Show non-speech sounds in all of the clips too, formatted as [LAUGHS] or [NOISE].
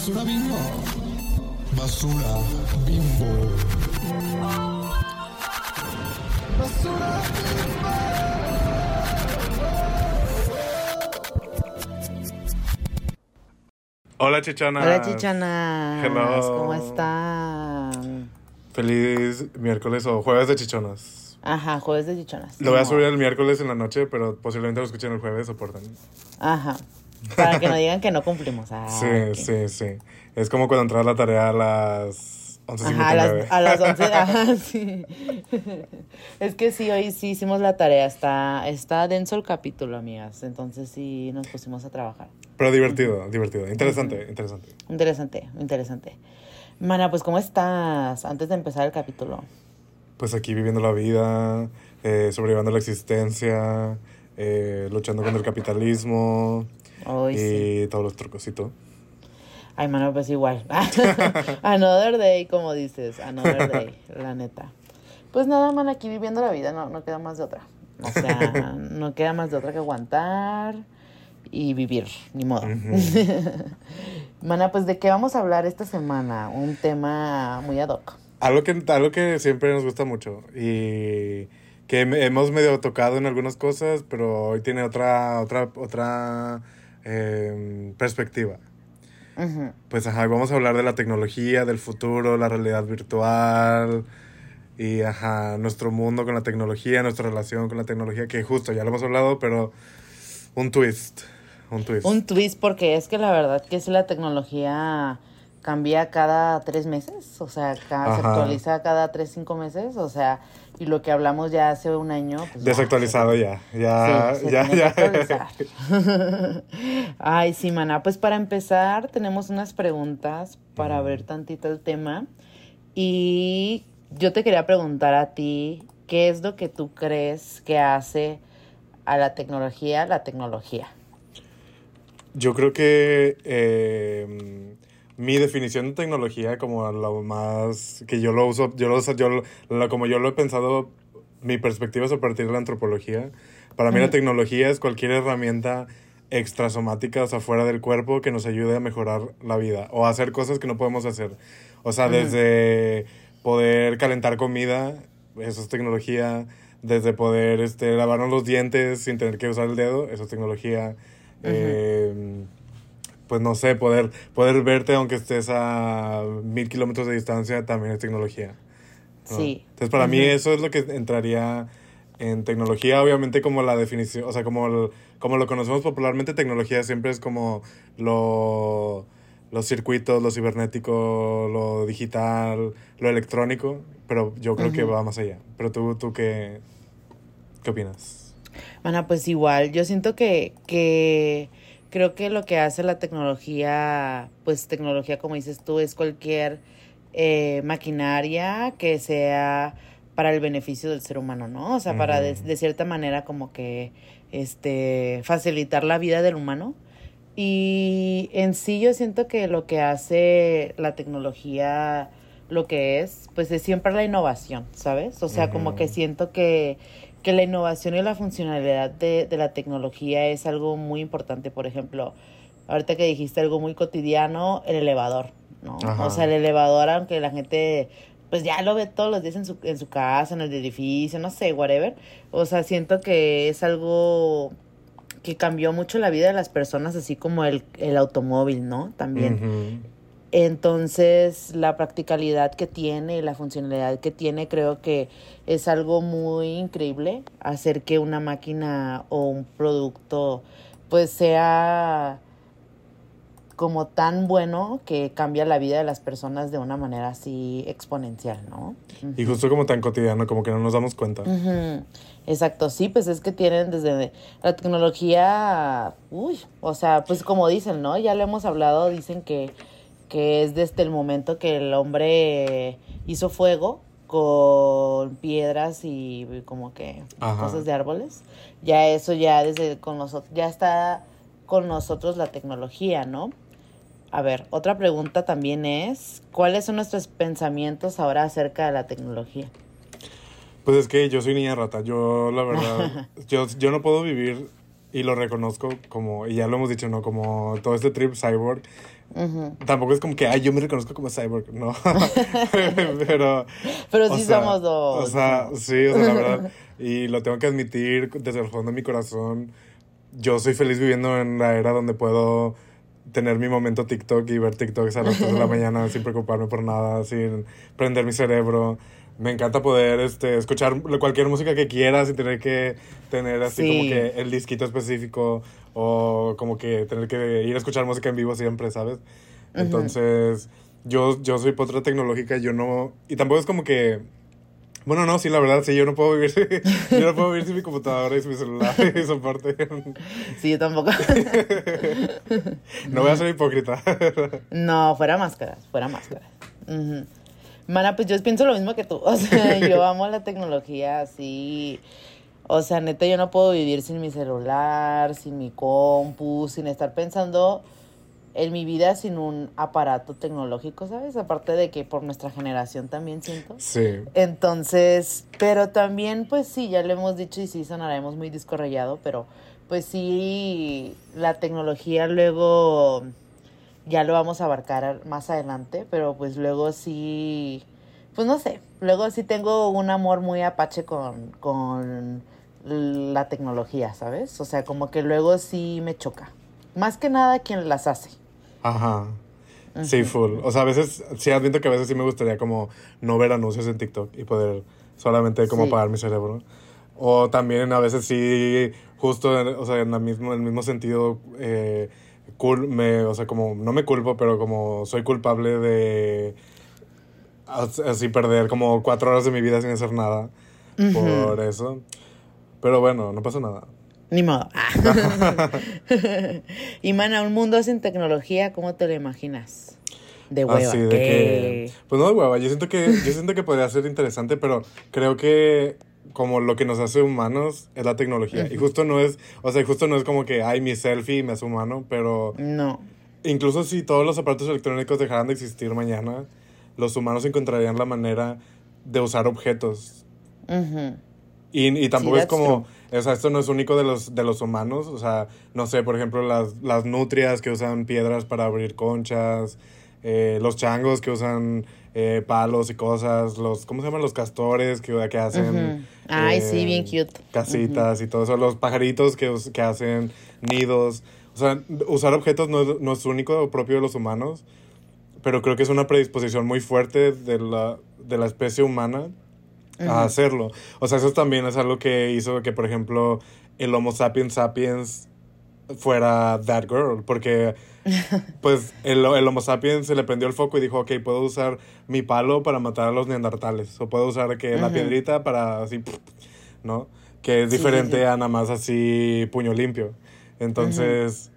basura bimbo. Basura bimbo. Basura Hola chichonas. Hola chichonas. Hello. ¿Cómo están? Feliz miércoles o jueves de chichonas. Ajá, jueves de chichonas. Lo voy a subir el miércoles en la noche, pero posiblemente lo escuchen el jueves, soportan. Ajá. Para que no digan que no cumplimos. Ah, Sí, ok. sí, sí. Es como cuando entras a la tarea a las 11.59. Ajá, a las, a las 11. [LAUGHS] Ajá, sí. Es que sí, hoy sí hicimos la tarea. Está, está denso el capítulo, amigas. Entonces sí nos pusimos a trabajar. Pero divertido, divertido. Interesante, interesante. Interesante, interesante. Mana, pues ¿cómo estás? Antes de empezar el capítulo. Pues aquí viviendo la vida, eh, sobrellevando la existencia, eh, luchando contra el capitalismo Y sí. todos los trucos y todo. Ay, mano, pues igual. [LAUGHS] another day, como dices. Another day, la neta. Pues nada, man, aquí viviendo la vida, no, no queda más de otra. O sea, [LAUGHS] no queda más de otra que aguantar y vivir, ni modo. [LAUGHS] Mana, pues de qué vamos a hablar esta semana? Un tema muy ad hoc. Algo que, algo que siempre nos gusta mucho y que hemos medio tocado en algunas cosas, pero hoy tiene otra, otra, otra em, perspectiva. Pues ajá, vamos a hablar de la tecnología, del futuro, la realidad virtual y ajá, nuestro mundo con la tecnología, nuestra relación con la tecnología, que justo ya lo hemos hablado, pero un twist, un twist. Un twist, porque es que la verdad que si la tecnología cambia cada tres meses, o sea, se actualiza cada tres, cinco meses, o sea, y lo que hablamos ya hace un año, pues Desactualizado ya, ya, Sí, ya, ya. [LAUGHS] Ay, sí, mana. Pues para empezar, tenemos unas preguntas para ver tantito el tema. Y yo te quería preguntar a ti, ¿qué es lo que tú crees que hace a la tecnología la tecnología? Yo creo que eh, mi definición de tecnología, como lo más que yo lo uso, yo lo, yo lo- como yo lo he pensado, mi perspectiva es a partir de la antropología. Para mí la Ujú. tecnología es cualquier herramienta extrasomática, o sea, fuera del cuerpo, que nos ayude a mejorar la vida o a hacer cosas que no podemos hacer. O sea, Ujú. desde poder calentar comida, eso es tecnología, desde poder este, lavarnos los dientes sin tener que usar el dedo, eso es tecnología. Eh, pues no sé, poder, poder verte aunque estés a mil kilómetros de distancia también es tecnología. ¿no? Sí. Entonces, para mí eso es lo que entraría en tecnología, obviamente como la definición, o sea, como, el- como lo conocemos popularmente, tecnología siempre es como lo, los circuitos, lo cibernético, lo digital, lo electrónico, pero yo creo que va más allá. Pero tú, tú qué, qué opinas? Bueno, pues igual, yo siento que, que creo que lo que hace la tecnología, pues tecnología como dices tú, es cualquier eh, maquinaria que sea para el beneficio del ser humano, ¿no? O sea, para de, cierta manera como que este facilitar la vida del humano. Y en sí yo siento que lo que hace la tecnología, lo que es, pues es siempre la innovación, ¿sabes? O sea, como que siento que, que la innovación y la funcionalidad de, de la tecnología es algo muy importante. Por ejemplo, ahorita que dijiste algo muy cotidiano, el elevador, ¿no? Ajá. O sea, el elevador, aunque la gente pues ya lo ve todos los días en su, en su casa, en el edificio, no sé, whatever. O sea, siento que es algo que cambió mucho la vida de las personas, así como el, el automóvil, ¿no? También. Entonces, la practicalidad que tiene y la funcionalidad que tiene, creo que es algo muy increíble hacer que una máquina o un producto pues sea como tan bueno que cambia la vida de las personas de una manera así exponencial, ¿no? Y justo como tan cotidiano, como que no nos damos cuenta. Exacto, sí, pues es que tienen desde la tecnología, uy, o sea, pues como dicen, ¿no? Ya lo hemos hablado, dicen que, que es desde el momento que el hombre hizo fuego con piedras y como que Ajá. cosas de árboles, ya eso ya desde con nosotros, ya está con nosotros la tecnología, ¿no? A ver, otra pregunta también es, ¿cuáles son nuestros pensamientos ahora acerca de la tecnología? Pues es que yo soy niña rata. Yo, la verdad, [LAUGHS] yo, yo no puedo vivir, y lo reconozco como, y ya lo hemos dicho, ¿no? Como todo este trip cyborg, Tampoco es como que, ay, yo me reconozco como cyborg, no. [LAUGHS] [LAUGHS] pero. Pero sí somos dos. O sea, sí, o sea, la verdad. [LAUGHS] Y lo tengo que admitir desde el fondo de mi corazón. Yo soy feliz viviendo en la era donde puedo tener mi momento TikTok y ver TikToks a las 3 de la mañana sin preocuparme por nada, sin prender mi cerebro. Me encanta poder este, escuchar cualquier música que quiera sin tener que tener así como que el disquito específico o como que tener que ir a escuchar música en vivo siempre, ¿sabes? Entonces, yo, yo soy potra tecnológica, yo no... Y tampoco es como que... Bueno, no, sí, la verdad, sí, yo no puedo vivir, [LAUGHS] yo no puedo vivir sin mi computadora y sin mi celular [LAUGHS] y soporte. Sí, yo tampoco. [LAUGHS] no voy a ser hipócrita. No, fuera máscaras, fuera máscaras. Mana, pues yo pienso lo mismo que tú. O sea, yo amo la tecnología así. O sea, neta, yo no puedo vivir sin mi celular, sin mi compu, sin estar pensando en mi vida sin un aparato tecnológico, ¿sabes? Aparte de que por nuestra generación también siento. Sí. Entonces, pero también, pues sí, ya lo hemos dicho y sí sonaremos muy discorrellado, pero pues sí, la tecnología luego ya lo vamos a abarcar más adelante, pero pues luego sí, pues no sé, luego sí tengo un amor muy apache con, con la tecnología, ¿sabes? O sea, como que luego sí me choca. Más que nada quien las hace. Ajá. Sí, full. O sea, a veces, sí admito que a veces sí me gustaría como no ver anuncios en TikTok y poder solamente como apagar mi cerebro. O también a veces sí, justo, o sea, en el mismo, en el mismo sentido, eh, me, o sea, como, no me culpo, pero como soy culpable de así perder como cuatro horas de mi vida sin hacer nada por eso. Pero bueno, no pasa nada. Ni modo. [LAUGHS] [LAUGHS] y mana, un mundo sin tecnología, ¿cómo te lo imaginas? De hueva. Así de que, pues no de hueva, yo siento que yo siento que podría ser interesante, pero creo que como lo que nos hace humanos es la tecnología. Y justo no es, o sea, justo no es como que, ay, mi selfie me hace humano, pero... No. Incluso si todos los aparatos electrónicos dejaran de existir mañana, los humanos encontrarían la manera de usar objetos. Y, y, tampoco es como, o sea, esto no es único de los, de los humanos, o sea, no sé, por ejemplo, las, las nutrias que usan piedras para abrir conchas, eh, los changos que usan eh, palos y cosas, los, ¿cómo se llaman? Los castores que, que hacen... Ay, sí, bien eh, cute. Casitas y todo eso, los pajaritos que, que hacen nidos. O sea, usar objetos no, no es único o propio de los humanos, pero creo que es una predisposición muy fuerte de la, de la especie humana a hacerlo. O sea, eso también es algo que hizo que, por ejemplo, el Homo sapiens sapiens fuera that girl, porque [LAUGHS] pues el, el, Homo sapiens se le prendió el foco y dijo, ok, puedo usar mi palo para matar a los neandertales, o puedo usar que la piedrita para así, ¿no? Que es diferente a nada más así puño limpio. Entonces,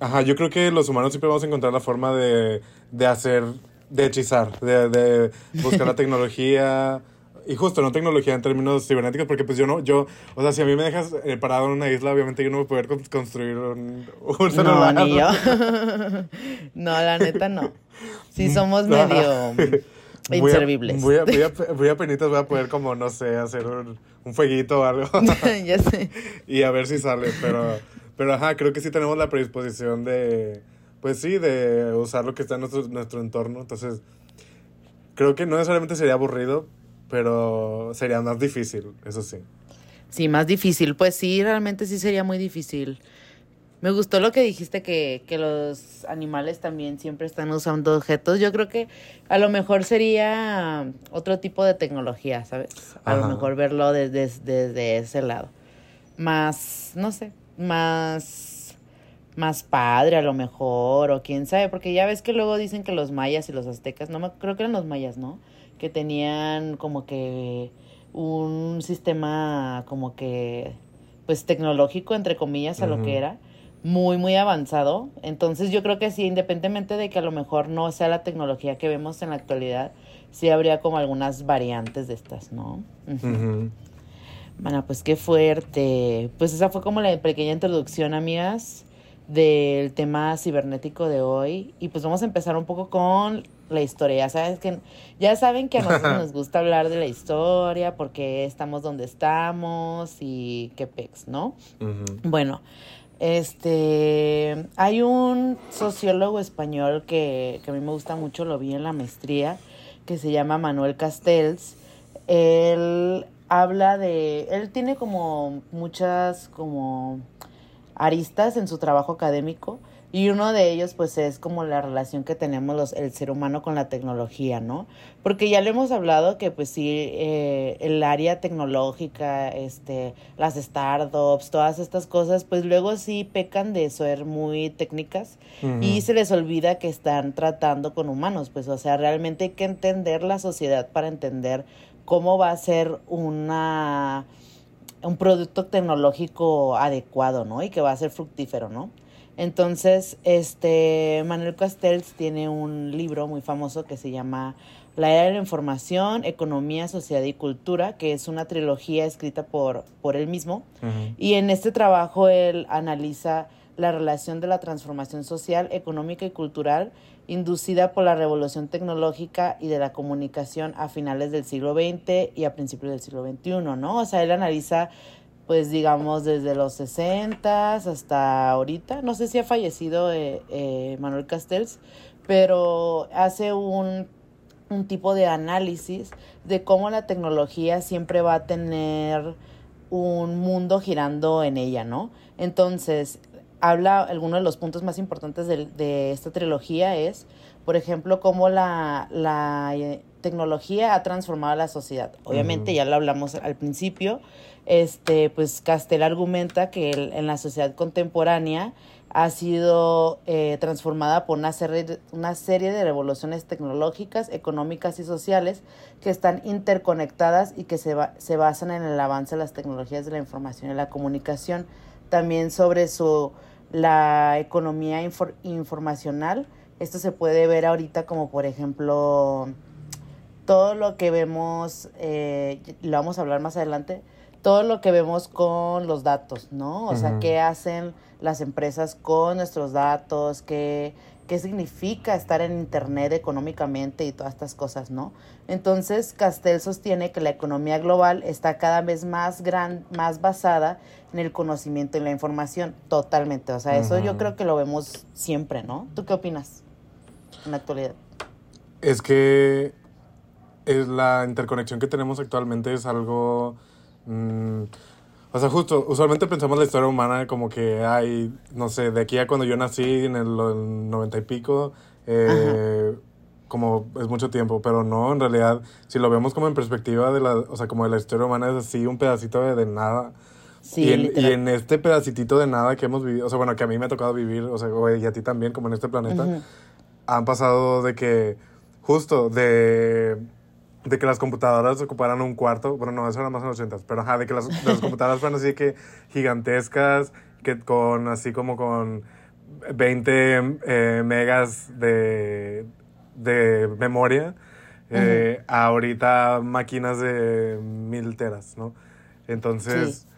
ajá, yo creo que los humanos siempre vamos a encontrar la forma de, de hacer, de hechizar, de, de buscar la [LAUGHS] tecnología y justo, no tecnología en términos cibernéticos, porque pues yo no, yo, o sea, si a mí me dejas eh, parado en una isla, obviamente yo no voy a poder construir un, celular. No, ni yo. [LAUGHS] no, la neta no. Si somos medio [LAUGHS] inservibles. Voy a, voy a, [LAUGHS] voy a, penitas, voy a poder como, no sé, hacer un, un fueguito o algo. ya sé. Y a ver si sale, pero, pero ajá, creo que sí tenemos la predisposición de, pues sí, de usar lo que está en nuestro, nuestro entorno, entonces... Creo que no necesariamente sería aburrido, pero sería más difícil, eso sí. Sí, más difícil. Pues sí, realmente sí sería muy difícil. Me gustó lo que dijiste que, que los animales también siempre están usando objetos. Yo creo que a lo mejor sería otro tipo de tecnología, ¿sabes? A lo mejor verlo desde, desde ese lado. Más, no sé, más, más padre a lo mejor, o quién sabe, porque ya ves que luego dicen que los mayas y los aztecas, no me, creo que eran los mayas, ¿no? Que tenían como que un sistema como que pues tecnológico entre comillas a lo que era muy muy avanzado. Entonces yo creo que sí independientemente de que a lo mejor no sea la tecnología que vemos en la actualidad sí habría como algunas variantes de estas no bueno pues qué fuerte. Pues esa fue como la pequeña introducción amigas del tema cibernético de hoy. Y pues vamos a empezar un poco con la historia. Ya sabes que ya saben que a nosotros [LAUGHS] nos gusta hablar de la historia, porque estamos donde estamos y qué pex, ¿no? Bueno, Este, hay un sociólogo español que, que a mí me gusta mucho, lo vi en la maestría, que se llama Manuel Castells. Él habla de, él tiene como muchas como aristas en su trabajo académico y uno de ellos pues es como la relación que tenemos los, el ser humano con la tecnología, ¿no? Porque ya lo hemos hablado que pues sí, eh, el área tecnológica, este, las startups, todas estas cosas, pues luego sí pecan de ser muy técnicas y se les olvida que están tratando con humanos, pues o sea, realmente hay que entender la sociedad para entender cómo va a ser una un producto tecnológico adecuado, ¿no? Y que va a ser fructífero, ¿no? Entonces, este Manuel Castells tiene un libro muy famoso que se llama La era de la información, economía, sociedad y cultura, que es una trilogía escrita por, por él mismo. Y en este trabajo él analiza la relación de la transformación social, económica y cultural inducida por la revolución tecnológica y de la comunicación a finales del siglo XX y a principios del siglo XXI, ¿no? O sea, él analiza, pues digamos, desde los 60 hasta ahorita. No sé si ha fallecido eh, eh, Manuel Castells, pero hace un, un tipo de análisis de cómo la tecnología siempre va a tener un mundo girando en ella, ¿no? Entonces, habla, algunos de los puntos más importantes de, de esta trilogía es, por ejemplo, cómo la, la eh, tecnología ha transformado la sociedad. Obviamente, ya lo hablamos al principio, este, pues Castel argumenta que el, en la sociedad contemporánea ha sido eh, transformada por una serie, una serie de revoluciones tecnológicas, económicas y sociales que están interconectadas y que se, ba se basan en el avance de las tecnologías de la información y la comunicación. También sobre su la economía infor informacional. Esto se puede ver ahorita como por ejemplo todo lo que vemos, eh, lo vamos a hablar más adelante, todo lo que vemos con los datos, ¿no? O sea, qué hacen las empresas con nuestros datos, qué, qué significa estar en Internet económicamente y todas estas cosas, ¿no? Entonces, Castel sostiene que la economía global está cada vez más, gran, más basada en el conocimiento y la información, totalmente. O sea, eso yo creo que lo vemos siempre, ¿no? ¿Tú qué opinas en la actualidad? Es que es la interconexión que tenemos actualmente es algo... Mmm, o sea, justo, usualmente pensamos la historia humana como que hay, no sé, de aquí a cuando yo nací en el, noventa y pico, eh, como es mucho tiempo, pero no, en realidad, si lo vemos como en perspectiva de la, o sea, como de la historia humana es así un pedacito de, de nada. Sí, y, en, y en este pedacitito de nada que hemos vivido, o sea, bueno, que a mí me ha tocado vivir, o sea, y a ti también, como en este planeta, Ujú. han pasado de que, justo, de, de que las computadoras ocuparan un cuarto, bueno, no, eso era más en los 80, pero ajá, de que las, las computadoras fueran así que gigantescas, que con, así como con 20 eh, megas de, de memoria, eh, ahorita máquinas de mil teras, ¿no? Entonces, Sí.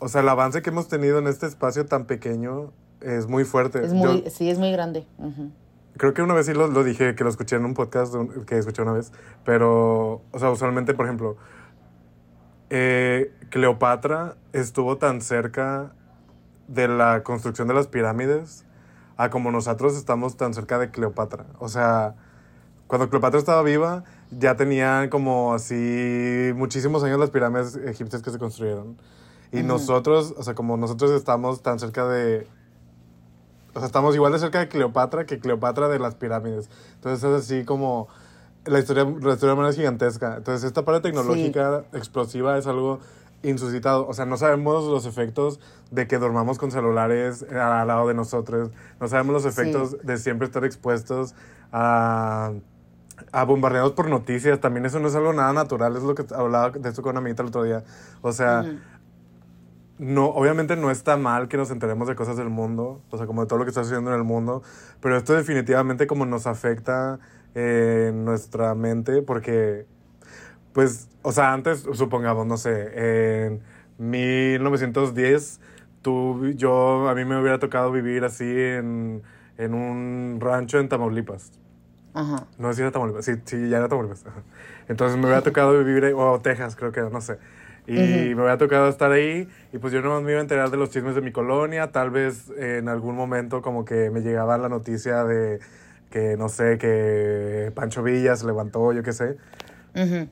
o sea, el avance que hemos tenido en este espacio tan pequeño es muy fuerte. Es Yo- muy, sí, es muy grande. Ujú. Creo que una vez sí lo, lo dije, que lo escuché en un podcast que escuché una vez, pero, o sea, usualmente, por ejemplo, eh, Cleopatra estuvo tan cerca de la construcción de las pirámides a como nosotros estamos tan cerca de Cleopatra. O sea, cuando Cleopatra estaba viva, ya tenían como así muchísimos años las pirámides egipcias que se construyeron. Y nosotros, o sea, como nosotros estamos tan cerca de, o sea, estamos igual de cerca de Cleopatra que Cleopatra de las pirámides. Entonces es así como la historia, la historia humana es gigantesca. Entonces esta parte tecnológica explosiva es algo insuscitado. O sea, no sabemos los efectos de que dormamos con celulares al lado de nosotros. No sabemos los efectos de siempre estar expuestos a, a bombardeados por noticias. También eso no es algo nada natural. Es lo que hablaba de esto con una amiguita el otro día. O sea no, obviamente no está mal que nos enteremos de cosas del mundo, o sea, como de todo lo que está sucediendo en el mundo, pero esto definitivamente como nos afecta eh, nuestra mente, porque, pues, o sea, antes, supongamos, no sé, en 1910, tú, yo, a mí me hubiera tocado vivir así en, en un rancho en Tamaulipas. Ajá. No sé si era Tamaulipas. Sí, sí, ya era Tamaulipas. Entonces me hubiera tocado vivir, o Texas, creo que no sé. Y me había tocado estar ahí y pues yo no me iba a enterar de los chismes de mi colonia, tal vez en algún momento como que me llegaba la noticia de que no sé, que Pancho Villa se levantó, yo qué sé.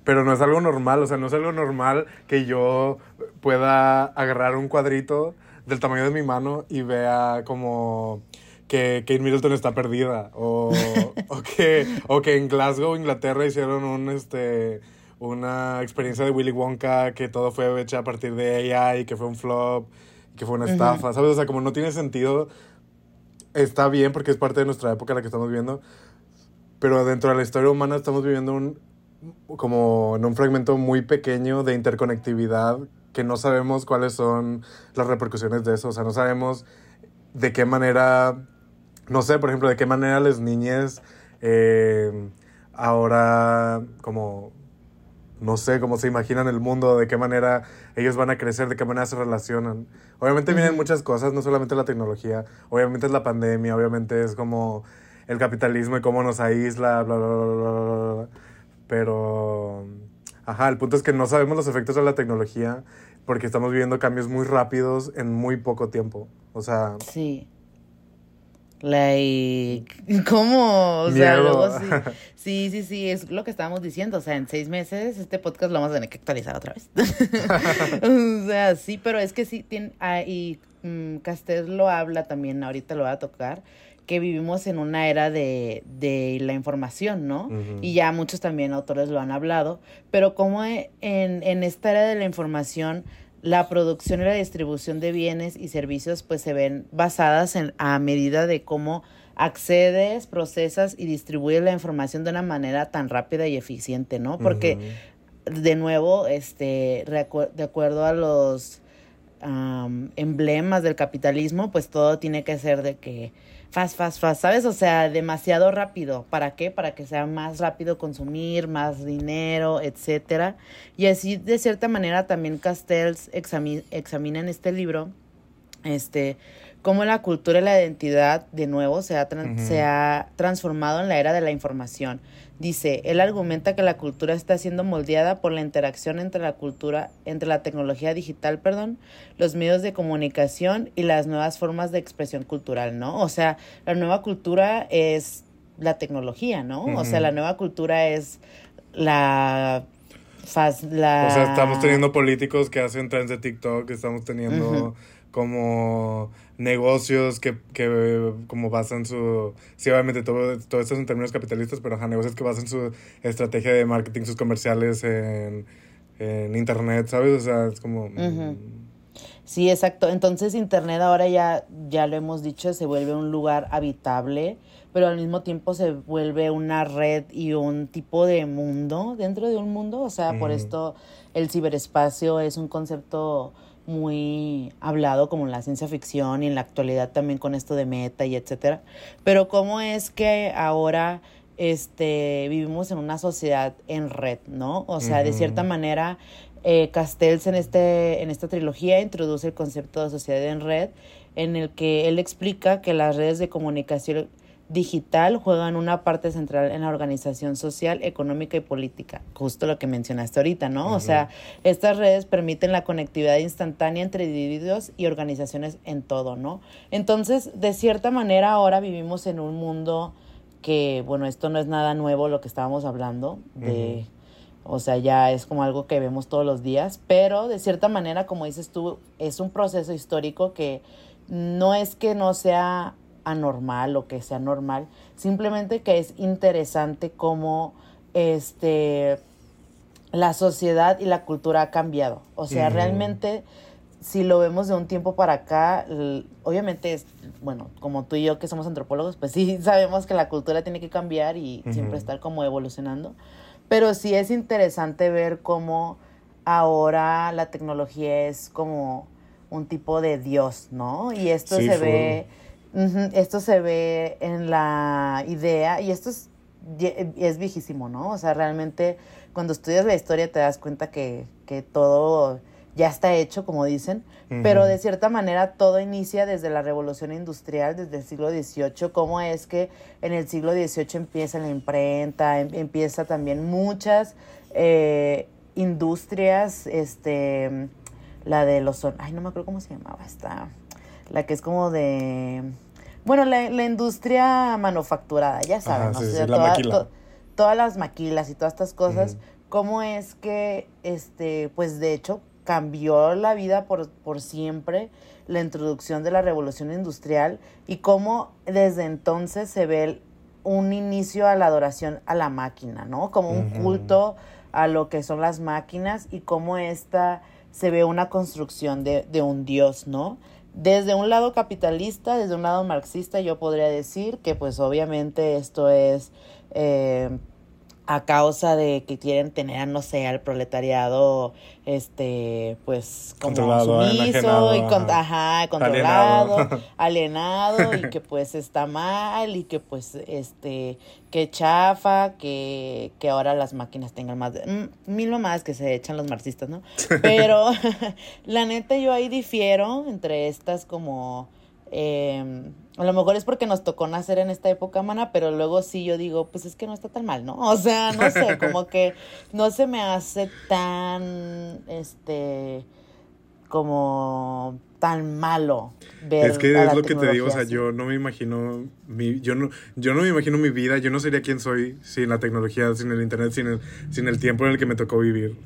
Pero no es algo normal, o sea, no es algo normal que yo pueda agarrar un cuadrito del tamaño de mi mano y vea como que Kate Middleton está perdida o, [LAUGHS] o, que, o que en Glasgow, Inglaterra, hicieron un, este, una experiencia de Willy Wonka que todo fue hecha a partir de AI, que fue un flop, que fue una estafa, ¿sabes? O sea, como no tiene sentido, está bien porque es parte de nuestra época la que estamos viendo, pero dentro de la historia humana estamos viviendo un, como en un fragmento muy pequeño de interconectividad que no sabemos cuáles son las repercusiones de eso, o sea, no sabemos de qué manera, no sé, por ejemplo, de qué manera las niñas eh, ahora como no sé cómo se imaginan el mundo, de qué manera ellos van a crecer, de qué manera se relacionan. Obviamente vienen muchas cosas, no solamente la tecnología, obviamente es la pandemia, obviamente es como el capitalismo y cómo nos aísla, bla, bla, bla, bla, bla. Pero, ajá, el punto es que no sabemos los efectos de la tecnología porque estamos viviendo cambios muy rápidos en muy poco tiempo. O sea... Sí. Like, [LAUGHS] ¿cómo? O sea, luego sí. [LAUGHS] Sí, sí, sí, es lo que estábamos diciendo. O sea, en seis meses este podcast lo vamos a tener que actualizar otra vez. [LAUGHS] o sea, sí, pero es que sí, tiene, ah, y um, Castel lo habla también, ahorita lo va a tocar, que vivimos en una era de, de la información, ¿no? Y ya muchos también autores lo han hablado, pero como en, en esta era de la información la producción y la distribución de bienes y servicios pues se ven basadas en a medida de cómo accedes, procesas y distribuyes la información de una manera tan rápida y eficiente, ¿no? Porque de nuevo, este, de acuerdo a los emblemas del capitalismo, pues todo tiene que ser de que fast, fast, fast, ¿sabes? O sea, demasiado rápido. ¿Para qué? Para que sea más rápido consumir, más dinero, etcétera. Y así, de cierta manera, también Castells examina en este libro, este, cómo la cultura y la identidad, de nuevo, se ha, se ha transformado en la era de la información. Dice, él argumenta que la cultura está siendo moldeada por la interacción entre la cultura, entre la tecnología digital, perdón, los medios de comunicación y las nuevas formas de expresión cultural, ¿no? O sea, la nueva cultura es la tecnología, ¿no? O sea, la nueva cultura es la la... O sea, estamos teniendo políticos que hacen trends de TikTok, estamos teniendo como negocios que, que como basan su... Sí, obviamente todo, todo esto es en términos capitalistas, pero ajá, negocios que basan su estrategia de marketing, sus comerciales en, en Internet, ¿sabes? O sea, es como... Mm. Sí, exacto. Entonces Internet ahora ya, ya lo hemos dicho, se vuelve un lugar habitable, pero al mismo tiempo se vuelve una red y un tipo de mundo dentro de un mundo. O sea, por esto el ciberespacio es un concepto muy hablado como en la ciencia ficción y en la actualidad también con esto de meta y etcétera. Pero cómo es que ahora este vivimos en una sociedad en red, ¿no? O sea, de cierta manera eh, Castells en este en esta trilogía introduce el concepto de sociedad en red en el que él explica que las redes de comunicación digital juegan una parte central en la organización social, económica y política, justo lo que mencionaste ahorita, ¿no? O sea, estas redes permiten la conectividad instantánea entre individuos y organizaciones en todo, ¿no? Entonces, de cierta manera, ahora vivimos en un mundo que, bueno, esto no es nada nuevo lo que estábamos hablando, de, o sea, ya es como algo que vemos todos los días, pero de cierta manera, como dices tú, es un proceso histórico que no es que no sea anormal o que sea normal, simplemente que es interesante cómo este la sociedad y la cultura ha cambiado. O sea, realmente si lo vemos de un tiempo para acá, obviamente es, bueno, como tú y yo que somos antropólogos, pues sí [LAUGHS] sabemos que la cultura tiene que cambiar y siempre estar como evolucionando. Pero sí es interesante ver cómo ahora la tecnología es como un tipo de Dios, ¿no? Y esto se ve esto se ve en la idea, y esto es, es viejísimo, ¿no? O sea, realmente cuando estudias la historia te das cuenta que, que todo ya está hecho, como dicen, pero de cierta manera todo inicia desde la revolución industrial, desde el siglo XVIII, cómo es que en el siglo XVIII empieza la imprenta, em, empieza también muchas, eh, industrias, este, la de los, ay, no me acuerdo cómo se llamaba esta, la que es como de, bueno, la, la industria manufacturada, ya saben, Ajá, ¿no? sí, O sea, toda- to- todas las maquilas y todas estas cosas, cómo es que, este, pues de hecho, cambió la vida por, por siempre la introducción de la revolución industrial y cómo desde entonces se ve el- un inicio a la adoración a la máquina, ¿no? Como un culto a lo que son las máquinas y cómo esta se ve una construcción de, de un dios, ¿no? Desde un lado capitalista, desde un lado marxista, yo podría decir que pues obviamente esto es eh, a causa de que quieren tener, no sé, al proletariado, este, pues como Controlado, sumiso y con, ajá. controlado, Alienado. [LAUGHS] alienado y que pues está mal y que pues este que chafa que, que ahora las máquinas tengan más de, mil mamadas que se echan los marxistas no [LAUGHS] pero [LAUGHS] la neta yo ahí difiero entre estas como eh, a lo mejor es porque nos tocó nacer en esta época, mana, pero luego sí yo digo, pues es que no está tan mal, ¿no? [LAUGHS] O sea, no sé, como que no se me hace tan, este, como tan malo ver Es que a es lo que te digo, o sea, yo no me imagino mi, yo no, yo no me imagino mi vida, yo no sería quien soy sin la tecnología, sin el internet, sin el, sin el tiempo en el que me tocó vivir.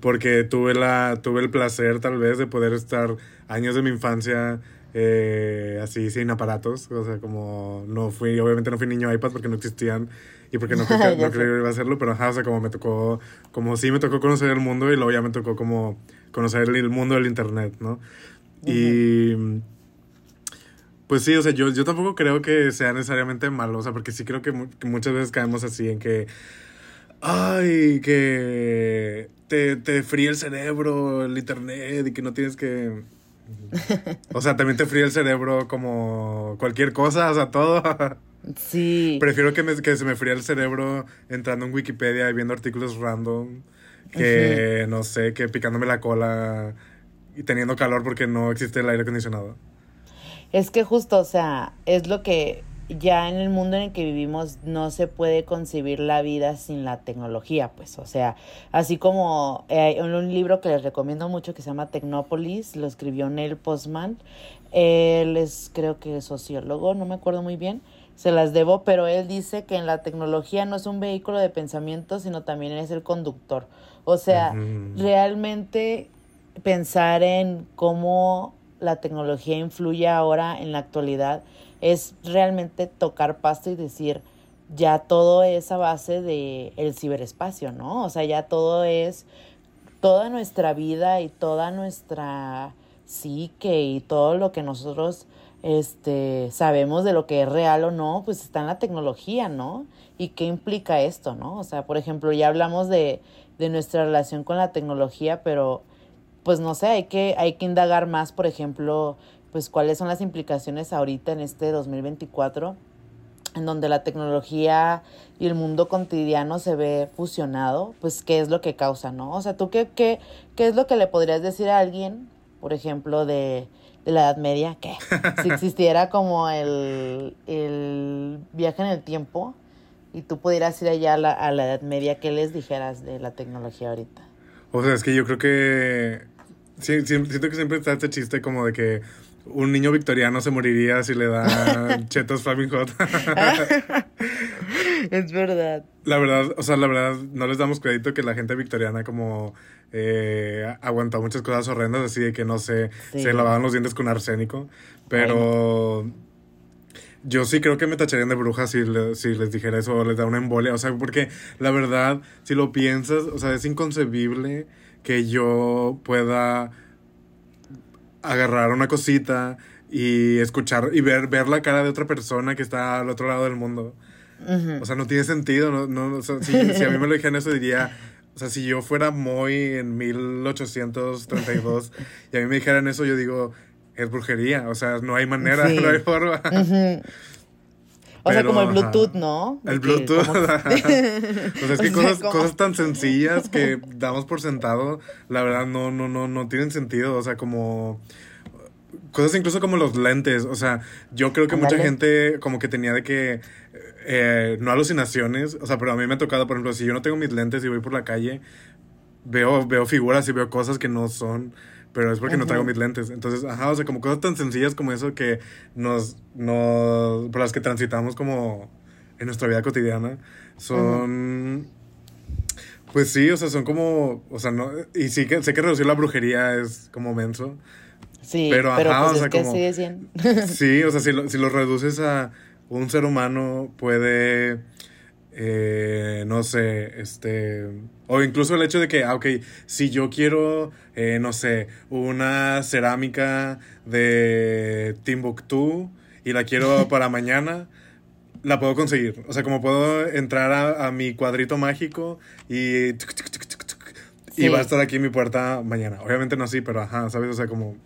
Porque tuve la, tuve el placer tal vez de poder estar años de mi infancia eh, así sin aparatos. O sea, como no fui, obviamente no fui niño iPad porque no existían y porque no, [LAUGHS] Ya no que iba a hacerlo, pero ajá, o sea, como me tocó, como sí me tocó conocer el mundo y luego ya me tocó como conocer el, el mundo del internet, ¿no? Y pues sí, o sea, yo, yo tampoco creo que sea necesariamente malo, o sea, porque sí creo que, mu- que muchas veces caemos así en que, ay, que te, te fríe el cerebro, el internet y que no tienes que... [LAUGHS] O sea, también te fríe el cerebro como cualquier cosa, o sea, todo. [LAUGHS] Sí. Prefiero que, me- que se me fríe el cerebro entrando en Wikipedia y viendo artículos random que, no sé, que picándome la cola y teniendo calor porque no existe el aire acondicionado. Es que justo, o sea, es lo que ya en el mundo en el que vivimos no se puede concebir la vida sin la tecnología, pues, o sea, así como eh, en un libro que les recomiendo mucho que se llama Tecnópolis, lo escribió Neil Postman, él es creo que sociólogo, no me acuerdo muy bien, se las debo, pero él dice que en la tecnología no es un vehículo de pensamiento, sino también es el conductor. O sea, realmente pensar en cómo la tecnología influye ahora en la actualidad es realmente tocar pasto y decir ya todo es a base de el ciberespacio, ¿no? O sea, ya todo es toda nuestra vida y toda nuestra psique y todo lo que nosotros este sabemos de lo que es real o no, pues está en la tecnología, ¿no? ¿Y qué implica esto, no? O sea, por ejemplo, ya hablamos de, de nuestra relación con la tecnología, pero pues no sé, hay que, hay que indagar más, por ejemplo, pues cuáles son las implicaciones ahorita en este 2024, en donde la tecnología y el mundo cotidiano se ve fusionado, pues qué es lo que causa, ¿no? O sea, ¿tú qué, qué, qué es lo que le podrías decir a alguien, por ejemplo, de, de la Edad Media, que si [LAUGHS] existiera como el, el viaje en el tiempo y tú pudieras ir allá a la, a la Edad Media, ¿qué les dijeras de la tecnología ahorita? O sea, es que yo creo que. Sí, siento que siempre está este chiste como de que un niño victoriano se moriría si le dan [LAUGHS] chetos Flaming Hot. [LAUGHS] es verdad. La verdad, o sea, la verdad, no les damos crédito que la gente victoriana como eh, aguantó muchas cosas horrendas, así de que no sé, Sí. se lavaban los dientes con arsénico. Pero yo sí creo que me tacharían de bruja si, le- si les dijera eso o les da una embolia. O sea, porque la verdad, si lo piensas, o sea, es inconcebible que yo pueda agarrar una cosita y escuchar y ver, ver la cara de otra persona que está al otro lado del mundo. O sea, no tiene sentido, no, no, o sea, si, si a mí me lo dijeran eso diría, o sea, si yo fuera muy en 1832 y a mí me dijeran eso, yo digo, es brujería, o sea, no hay manera, Sí. [LAUGHS] no hay forma. Ujú. O sea, como el. Bluetooth, ¿no? El Bluetooth. [LAUGHS] [LAUGHS] [LAUGHS] o sea, es que cosas, cosas tan sencillas que damos por sentado, la verdad no, no, no, no tienen sentido. O sea, como cosas incluso como los lentes. O sea, yo creo que mucha gente como que tenía de que eh, no alucinaciones. O sea, pero a mí me ha tocado, por ejemplo, si yo no tengo mis lentes y voy por la calle, veo, veo figuras y veo cosas que no son, pero es porque no traigo mis lentes. Entonces, ajá, o sea, como cosas tan sencillas como eso que nos, nos, por las que transitamos como en nuestra vida cotidiana, son, pues sí, o sea, son como, o sea, no, y sí que sé que reducir la brujería es como menso, Sí, Pero, pero, ajá, pues o es sea, que como- sigue siendo. [LAUGHS] Sí, o sea, si lo, si lo reduces a un ser humano, puede, eh, no sé, este, o incluso el hecho de que, ah, ok, si yo quiero, eh, no sé, una cerámica de Timbuktu y la quiero [LAUGHS] para mañana, la puedo conseguir. O sea, como puedo entrar a, a mi cuadrito mágico y... tuc, tuc, tuc, tuc, tuc, Y va a estar aquí en mi puerta mañana. Obviamente no así, pero ajá, ¿sabes? O sea, como...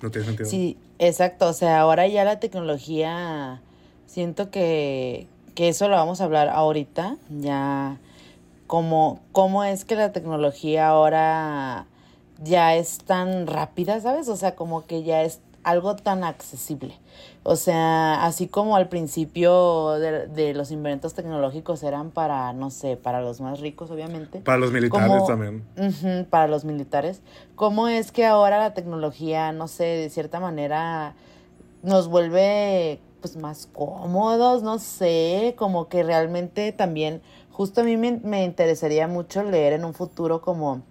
No tiene sentido. Sí, exacto. O sea, ahora ya la tecnología, siento que, que eso lo vamos a hablar ahorita. Ya, como, cómo es que la tecnología ahora ya es tan rápida, ¿sabes? O sea, como que ya es algo tan accesible. O sea, así como al principio de, de los inventos tecnológicos eran para, no sé, para los más ricos, obviamente. Para los militares Como- también. Para los militares. ¿Cómo es que ahora la tecnología, no sé, de cierta manera nos vuelve pues más cómodos, no sé, como que realmente también, justo a mí me, me interesaría mucho leer en un futuro como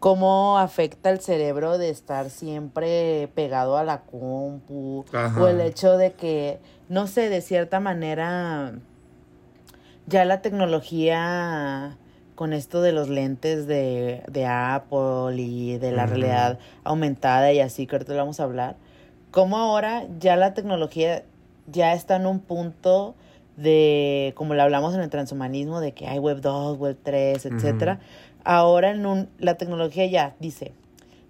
cómo afecta el cerebro de estar siempre pegado a la compu Ajá. o el hecho de que, no sé, de cierta manera ya la tecnología con esto de los lentes de, de Apple y de la realidad aumentada y así, que ahorita lo vamos a hablar, como ahora ya la tecnología ya está en un punto de, como lo hablamos en el transhumanismo, de que hay Web 2, Web 3, etcétera. Ahora en un, la tecnología ya dice,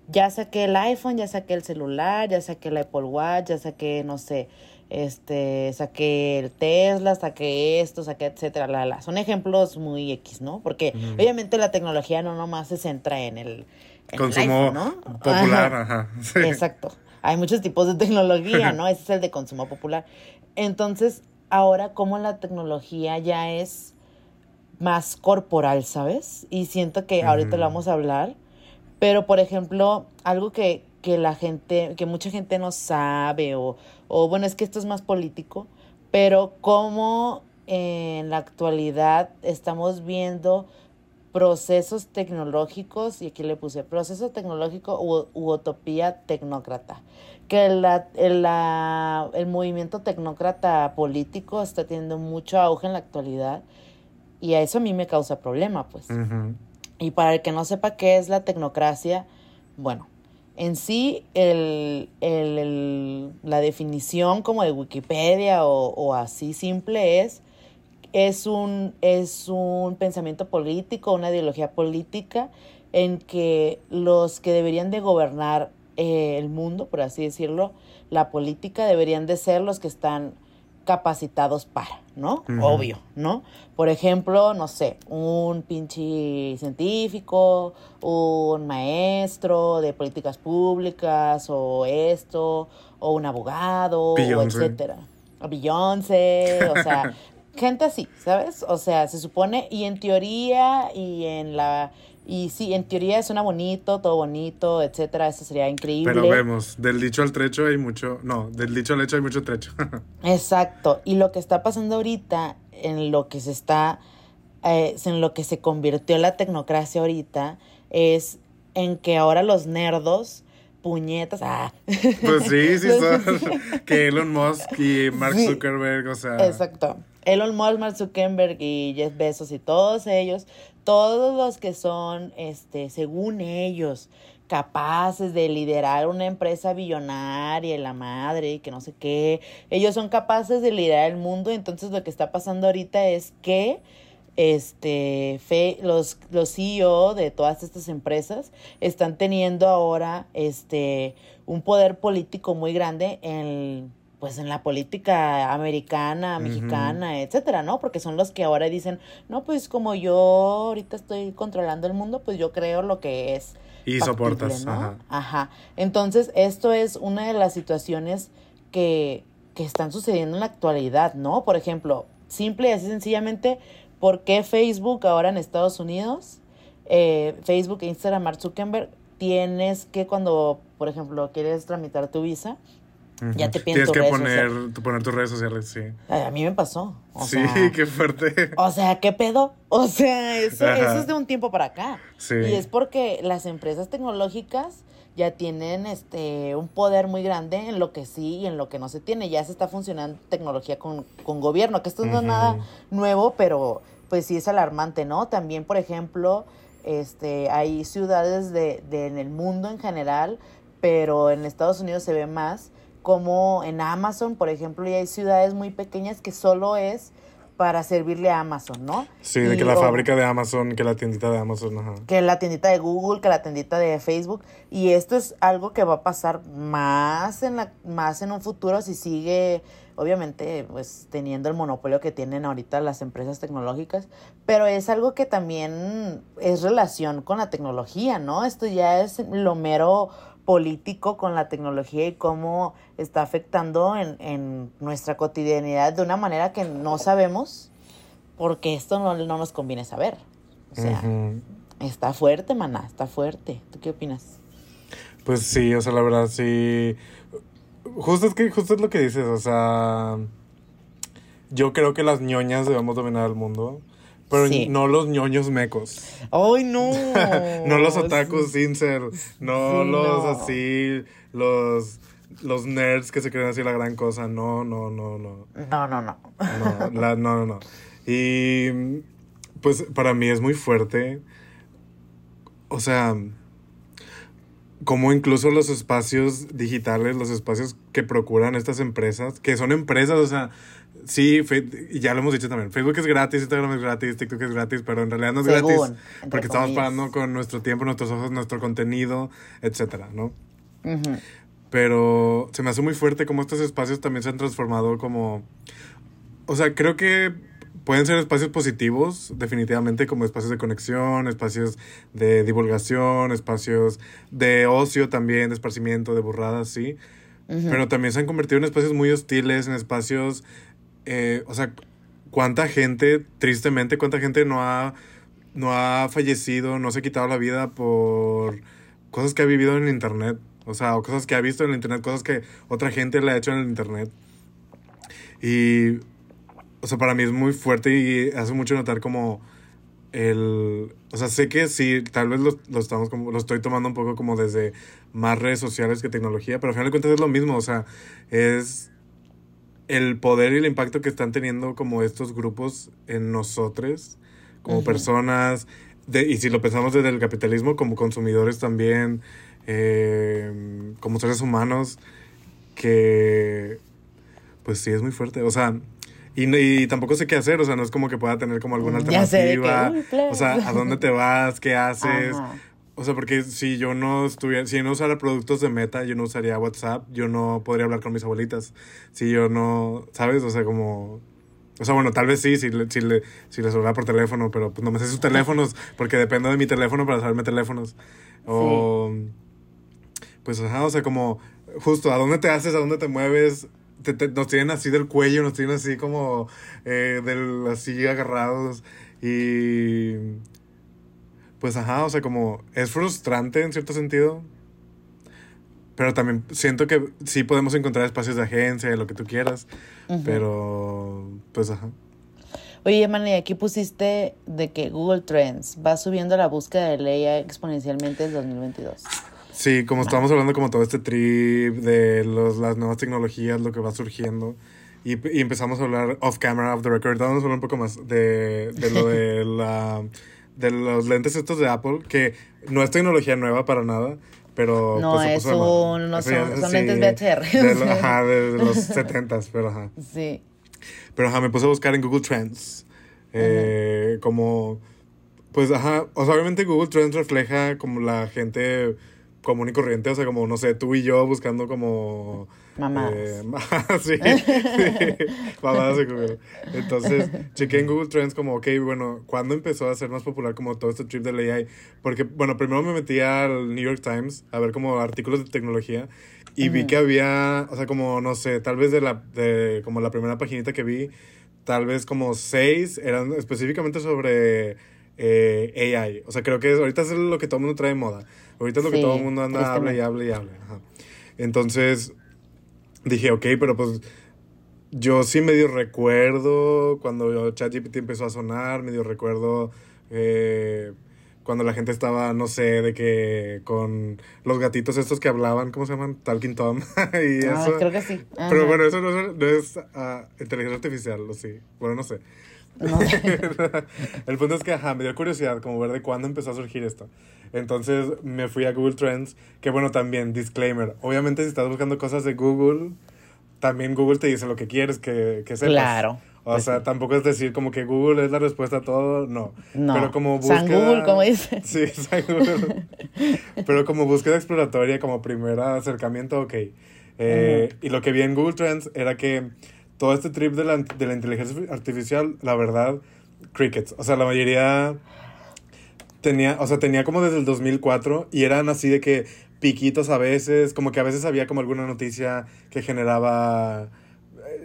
ya saqué el iPhone, ya saqué el celular, ya saqué el Apple Watch, ya saqué, no sé, este, saqué el Tesla, saqué esto, saqué etcétera, la, la. Son ejemplos muy X, ¿no? Porque obviamente la tecnología no nomás se centra en el, en el Consumo iPhone, ¿no? popular, Ajá. ajá. Sí. Exacto. Hay muchos tipos de tecnología, [LAUGHS] ¿no? Ese es el de consumo popular. Entonces, ahora como la tecnología ya es más corporal, ¿sabes? Y siento que ahorita lo vamos a hablar. Pero, por ejemplo, algo que, que la gente, que mucha gente no sabe, o, o bueno, es que esto es más político, pero cómo en la actualidad estamos viendo procesos tecnológicos, y aquí le puse proceso tecnológico u, u utopía tecnócrata, que la, el, la- el movimiento tecnócrata político está teniendo mucho auge en la actualidad y a eso a mí me causa problema, pues. Y para el que no sepa qué es la tecnocracia, bueno, en sí el, el- el- la definición como de Wikipedia o, o así simple es, es un, es un pensamiento político, una ideología política en que los que deberían de gobernar eh, el mundo, por así decirlo, la política deberían de ser los que están capacitados para, ¿no? Obvio, ¿no? Por ejemplo, no sé, un pinche científico, un maestro de políticas públicas o esto, o un abogado, o etcétera. Beyoncé, o sea, [LAUGHS] gente así, ¿sabes? O sea, se supone, y en teoría, y en la, y sí, en teoría suena bonito, todo bonito, etcétera, eso sería increíble. Pero vemos, del dicho al trecho hay mucho. No, del dicho al hecho hay mucho trecho. [LAUGHS] Exacto. Y lo que está pasando ahorita, en lo que se está, eh, en lo que se convirtió la tecnocracia ahorita, es en que ahora los nerdos, puñetas, ah. pues sí, sí [LAUGHS] son. [LAUGHS] que Elon Musk y Mark Sí. Zuckerberg, o sea. Exacto. Elon Musk, Mark Zuckerberg y Jeff Bezos y todos ellos, todos los que son, este, según ellos, capaces de liderar una empresa billonaria la madre que no sé qué, ellos son capaces de liderar el mundo, entonces lo que está pasando ahorita es que este fe, los los CEO de todas estas empresas están teniendo ahora este un poder político muy grande en pues en la política americana, mexicana, etcétera, ¿no? Porque son los que ahora dicen, "No, pues como yo ahorita estoy controlando el mundo, pues yo creo lo que es Y factible, soportas. ¿no? Ajá. Ajá. Entonces, esto es una de las situaciones que, que están sucediendo en la actualidad, ¿no? Por ejemplo, simple y así sencillamente, ¿por qué Facebook ahora en Estados Unidos eh, Facebook e Instagram, Mark Zuckerberg, tienes que cuando, por ejemplo, quieres tramitar tu visa, ya te piden Tienes que redes poner, sociales. tu- poner tus redes sociales, sí. Ay, A mí me pasó. O sí, sea, [LAUGHS] qué fuerte. o sea, ¿qué pedo? O sea, eso, eso es de un tiempo para acá. Sí. Y es porque las empresas tecnológicas ya tienen este un poder muy grande en lo que sí y en lo que no se tiene. Ya se está funcionando tecnología con, con gobierno, que esto no es nada nuevo, pero pues sí es alarmante, ¿no? También, por ejemplo, este hay ciudades de, de en el mundo en general, pero en Estados Unidos se ve más como en Amazon, por ejemplo, y hay ciudades muy pequeñas que solo es para servirle a Amazon, ¿no? Sí, de que la o- fábrica de Amazon, que la tiendita de Amazon, ajá. que la tiendita de Google, que la tiendita de Facebook y esto es algo que va a pasar más en la más en un futuro si sigue obviamente pues teniendo el monopolio que tienen ahorita las empresas tecnológicas, pero es algo que también es relación con la tecnología, ¿no? Esto ya es lo mero político con la tecnología y cómo está afectando en, en nuestra cotidianidad de una manera que no sabemos porque esto no, no nos conviene saber. O sea. Está fuerte, maná, está fuerte. ¿Tú qué opinas? Pues sí, o sea, la verdad sí. Justo es que, justo es lo que dices, o sea. Yo creo que las ñoñas debemos dominar el mundo. Pero Sí. no los ñoños mecos. ¡Ay, no! [LAUGHS] no los otakus sin ser. No Sí, los no. así. Los. Los nerds que se creen así la gran cosa. No, no, no, no. No, no, no. No, la- no, no, no. Y pues para mí es muy fuerte. O sea, como incluso los espacios digitales, los espacios que procuran estas empresas, que son empresas, o sea, sí, ya lo hemos dicho también, Facebook es gratis, Instagram es gratis, TikTok es gratis, pero en realidad no es Según, gratis porque estamos pagando con nuestro tiempo, nuestros ojos, nuestro contenido, etcétera, ¿no? Pero se me hace muy fuerte cómo estos espacios también se han transformado como... O sea, creo que pueden ser espacios positivos, definitivamente, como espacios de conexión, espacios de divulgación, espacios de ocio también, de esparcimiento, de burradas, sí. Pero también se han convertido en espacios muy hostiles, en espacios... eh, o sea, cuánta gente, tristemente, cuánta gente no ha, no ha fallecido, no se ha quitado la vida por cosas que ha vivido en internet. O sea, o cosas que ha visto en el internet, cosas que otra gente le ha hecho en el internet. Y, o sea, para mí es muy fuerte y hace mucho notar como el... O sea, sé que sí, tal vez lo, lo estamos como, lo estoy tomando un poco como desde más redes sociales que tecnología, pero al final de cuentas es lo mismo, o sea, es el poder y el impacto que están teniendo como estos grupos en nosotros, como Ujú. personas, de, y si lo pensamos desde el capitalismo, como consumidores también, eh, como seres humanos, que pues sí es muy fuerte, o sea, y, no- y tampoco sé qué hacer, o sea, no es como que pueda tener como alguna sé que, alternativa, uy, plebes. o sea, ¿a dónde te vas? ¿Qué [LAUGHS] haces? Ajá. O sea, porque si yo no estuviera, si yo no usara productos de Meta, yo no usaría WhatsApp, yo no podría hablar con mis abuelitas. Si yo no, ¿sabes? O sea, como... O sea, bueno, tal vez sí, si, le- si, le, si les hablara por teléfono, pero pues no me sé sus teléfonos, porque dependo de mi teléfono para saberme teléfonos. O... Pues, ajá, o sea, como... Justo, ¿a dónde te haces? ¿A dónde te mueves? Te- te- nos tienen así del cuello, nos tienen así como... eh, del, así agarrados. Y pues ajá, o sea, como es frustrante en cierto sentido. Pero también siento que sí podemos encontrar espacios de agencia, de lo que tú quieras. Pero, pues ajá. Oye, Manny, aquí pusiste de que Google Trends va subiendo la búsqueda de ley exponencialmente en 2022. Sí, como estábamos hablando como todo este trip de los, las nuevas tecnologías, lo que va surgiendo. Y, y empezamos a hablar off camera, off the record. Vamos a hablar un poco más de, de lo de [LAUGHS] la de los lentes estos de Apple, que no es tecnología nueva para nada, pero... No, pues, es un- no son- son sí, lentes VHR. de lo- ajá, de, de [LAUGHS] los 70s, pero ajá. Sí. Pero ajá, me puse a buscar en Google Trends. eh, Como, pues ajá, o sea, obviamente Google Trends refleja como la gente común y corriente, o sea, como, no sé, tú y yo buscando como... Mamadas. eh, [LAUGHS] sí, sí, mamadas de Google. Entonces, chequé en Google Trends como, ok, bueno, ¿cuándo empezó a ser más popular como todo este trip del AI? Porque, bueno, primero me metí al New York Times a ver como artículos de tecnología y vi que había, o sea, como, no sé, tal vez de la, de como la primera paginita que vi, tal vez como seis eran específicamente sobre eh, AI. O sea, creo que ahorita es lo que todo el mundo trae moda. Ahorita es lo que Sí, todo el mundo anda, habla y habla y habla. Entonces, dije, ok, pero pues yo sí medio recuerdo cuando ChatGPT empezó a sonar, medio recuerdo eh, cuando la gente estaba, no sé, de que con los gatitos estos que hablaban, ¿cómo se llaman? Talking Tom. [LAUGHS] y Ah, eso. creo que sí. Pero bueno, eso no, es- no es ah, inteligencia artificial, ¿o sí? Bueno, no sé. No sé. [LAUGHS] El punto es que, ajá, me dio curiosidad como ver de cuándo empezó a surgir esto. Entonces me fui a Google Trends, que bueno, también, disclaimer. Obviamente si estás buscando cosas de Google, también Google te dice lo que quieres que, que sepas. Claro. O Pues sea, sí. tampoco es decir como que Google es la respuesta a todo, no. No. Pero como búsqueda... San Google, como dice. [LAUGHS] Sí, San Google. Pero como búsqueda exploratoria, como primer acercamiento, ok. Eh, Y lo que vi en Google Trends era que todo este trip de la, de la inteligencia artificial, la verdad, crickets. O sea, la mayoría tenía, o sea, tenía como desde el 2004 y eran así de que piquitos a veces, como que a veces había como alguna noticia que generaba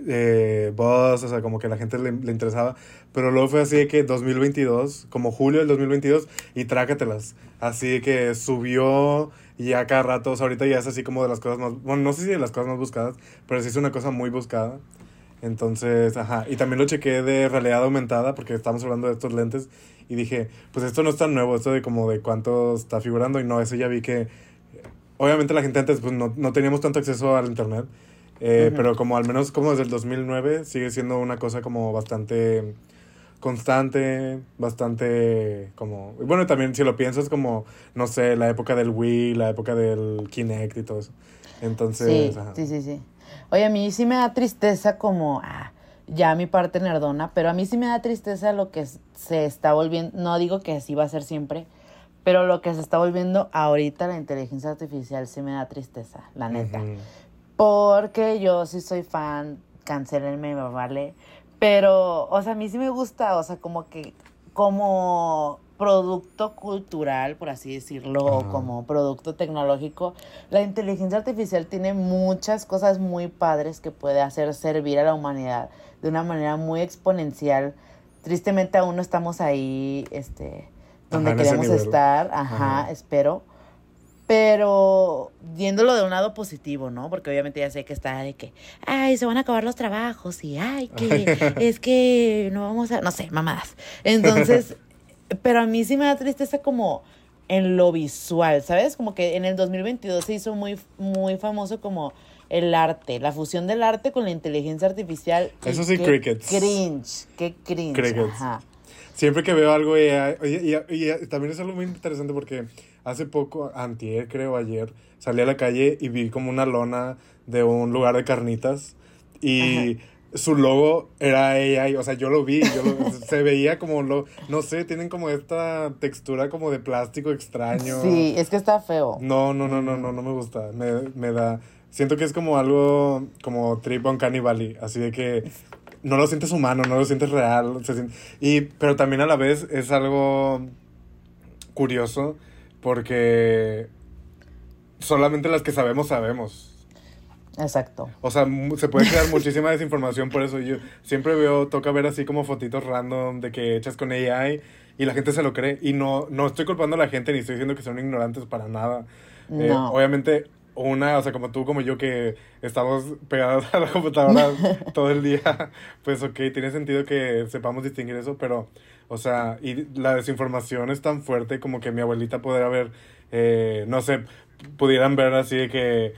eh, buzz, o sea, como que a la gente le, le interesaba, pero luego fue así de que 2022, como julio del 2022, y trácatelas, así que subió y ya cada rato, o sea, ahorita ya es así como de las cosas más, bueno, no sé si de las cosas más buscadas, pero sí es una cosa muy buscada. Entonces, ajá, y también lo chequé de realidad aumentada, porque estamos hablando de estos lentes, y dije, pues esto no es tan nuevo, esto de como de cuánto está figurando, y no, eso ya vi que, obviamente la gente antes pues no, no teníamos tanto acceso al internet, eh, pero como al menos como desde el 2009 sigue siendo una cosa como bastante constante, bastante como... Bueno, también si lo piensas como, no sé, la época del Wii, la época del Kinect y todo eso. Entonces, Sí, ajá. sí, sí, sí. Oye, a mí sí me da tristeza como, ah, ya mi parte nerdona, pero a mí sí me da tristeza lo que se está volviendo, no digo que así va a ser siempre, pero lo que se está volviendo ahorita la inteligencia artificial sí me da tristeza, la neta. Porque yo sí soy fan, cancelenme, me vale. Pero, o sea, a mí sí me gusta, o sea, como que, como producto cultural, por así decirlo, o como producto tecnológico, la inteligencia artificial tiene muchas cosas muy padres que puede hacer servir a la humanidad de una manera muy exponencial. Tristemente aún no estamos ahí, este, donde Ajá, queremos estar, ajá, Ajá. espero. Pero viéndolo de un lado positivo, ¿no? Porque obviamente ya sé que está de que, ay, se van a acabar los trabajos y, ay, que [LAUGHS] es que no vamos a, no sé, mamadas. Entonces, [LAUGHS] pero a mí sí me da tristeza como en lo visual, ¿sabes? Como que en el 2022 se hizo muy, muy famoso como el arte, la fusión del arte con la inteligencia artificial. Eso sí, qué crickets. Cringe, qué cringe. Crickets. Ajá. Siempre que veo algo y, y- y también es algo muy interesante porque hace poco, antier creo, ayer, salí a la calle y vi como una lona de un lugar de carnitas y su logo era AI, o sea, yo lo vi, yo lo- [LAUGHS] se veía como, lo, no sé, tienen como esta textura como de plástico extraño. Sí, es que está feo. No, no, no, no, no, no me gusta, me, me da, siento que es como algo como Trip on Valley, así de que no lo sientes humano, no lo sientes real, se siente- y, pero también a la vez es algo curioso porque solamente las que sabemos sabemos. Exacto. O sea, se puede crear muchísima [LAUGHS] desinformación por eso. Yo siempre veo, toca ver así como fotitos random de que hechas con AI y la gente se lo cree. Y no, no estoy culpando a la gente ni estoy diciendo que son ignorantes para nada. Eh, No. Una, o sea, como tú, como yo, que estamos pegados [LAUGHS] a la computadora [LAUGHS] todo el día, pues ok, tiene sentido que sepamos distinguir eso, pero, o sea, y la desinformación es tan fuerte como que mi abuelita podría ver, eh, no sé, pudieran ver así de que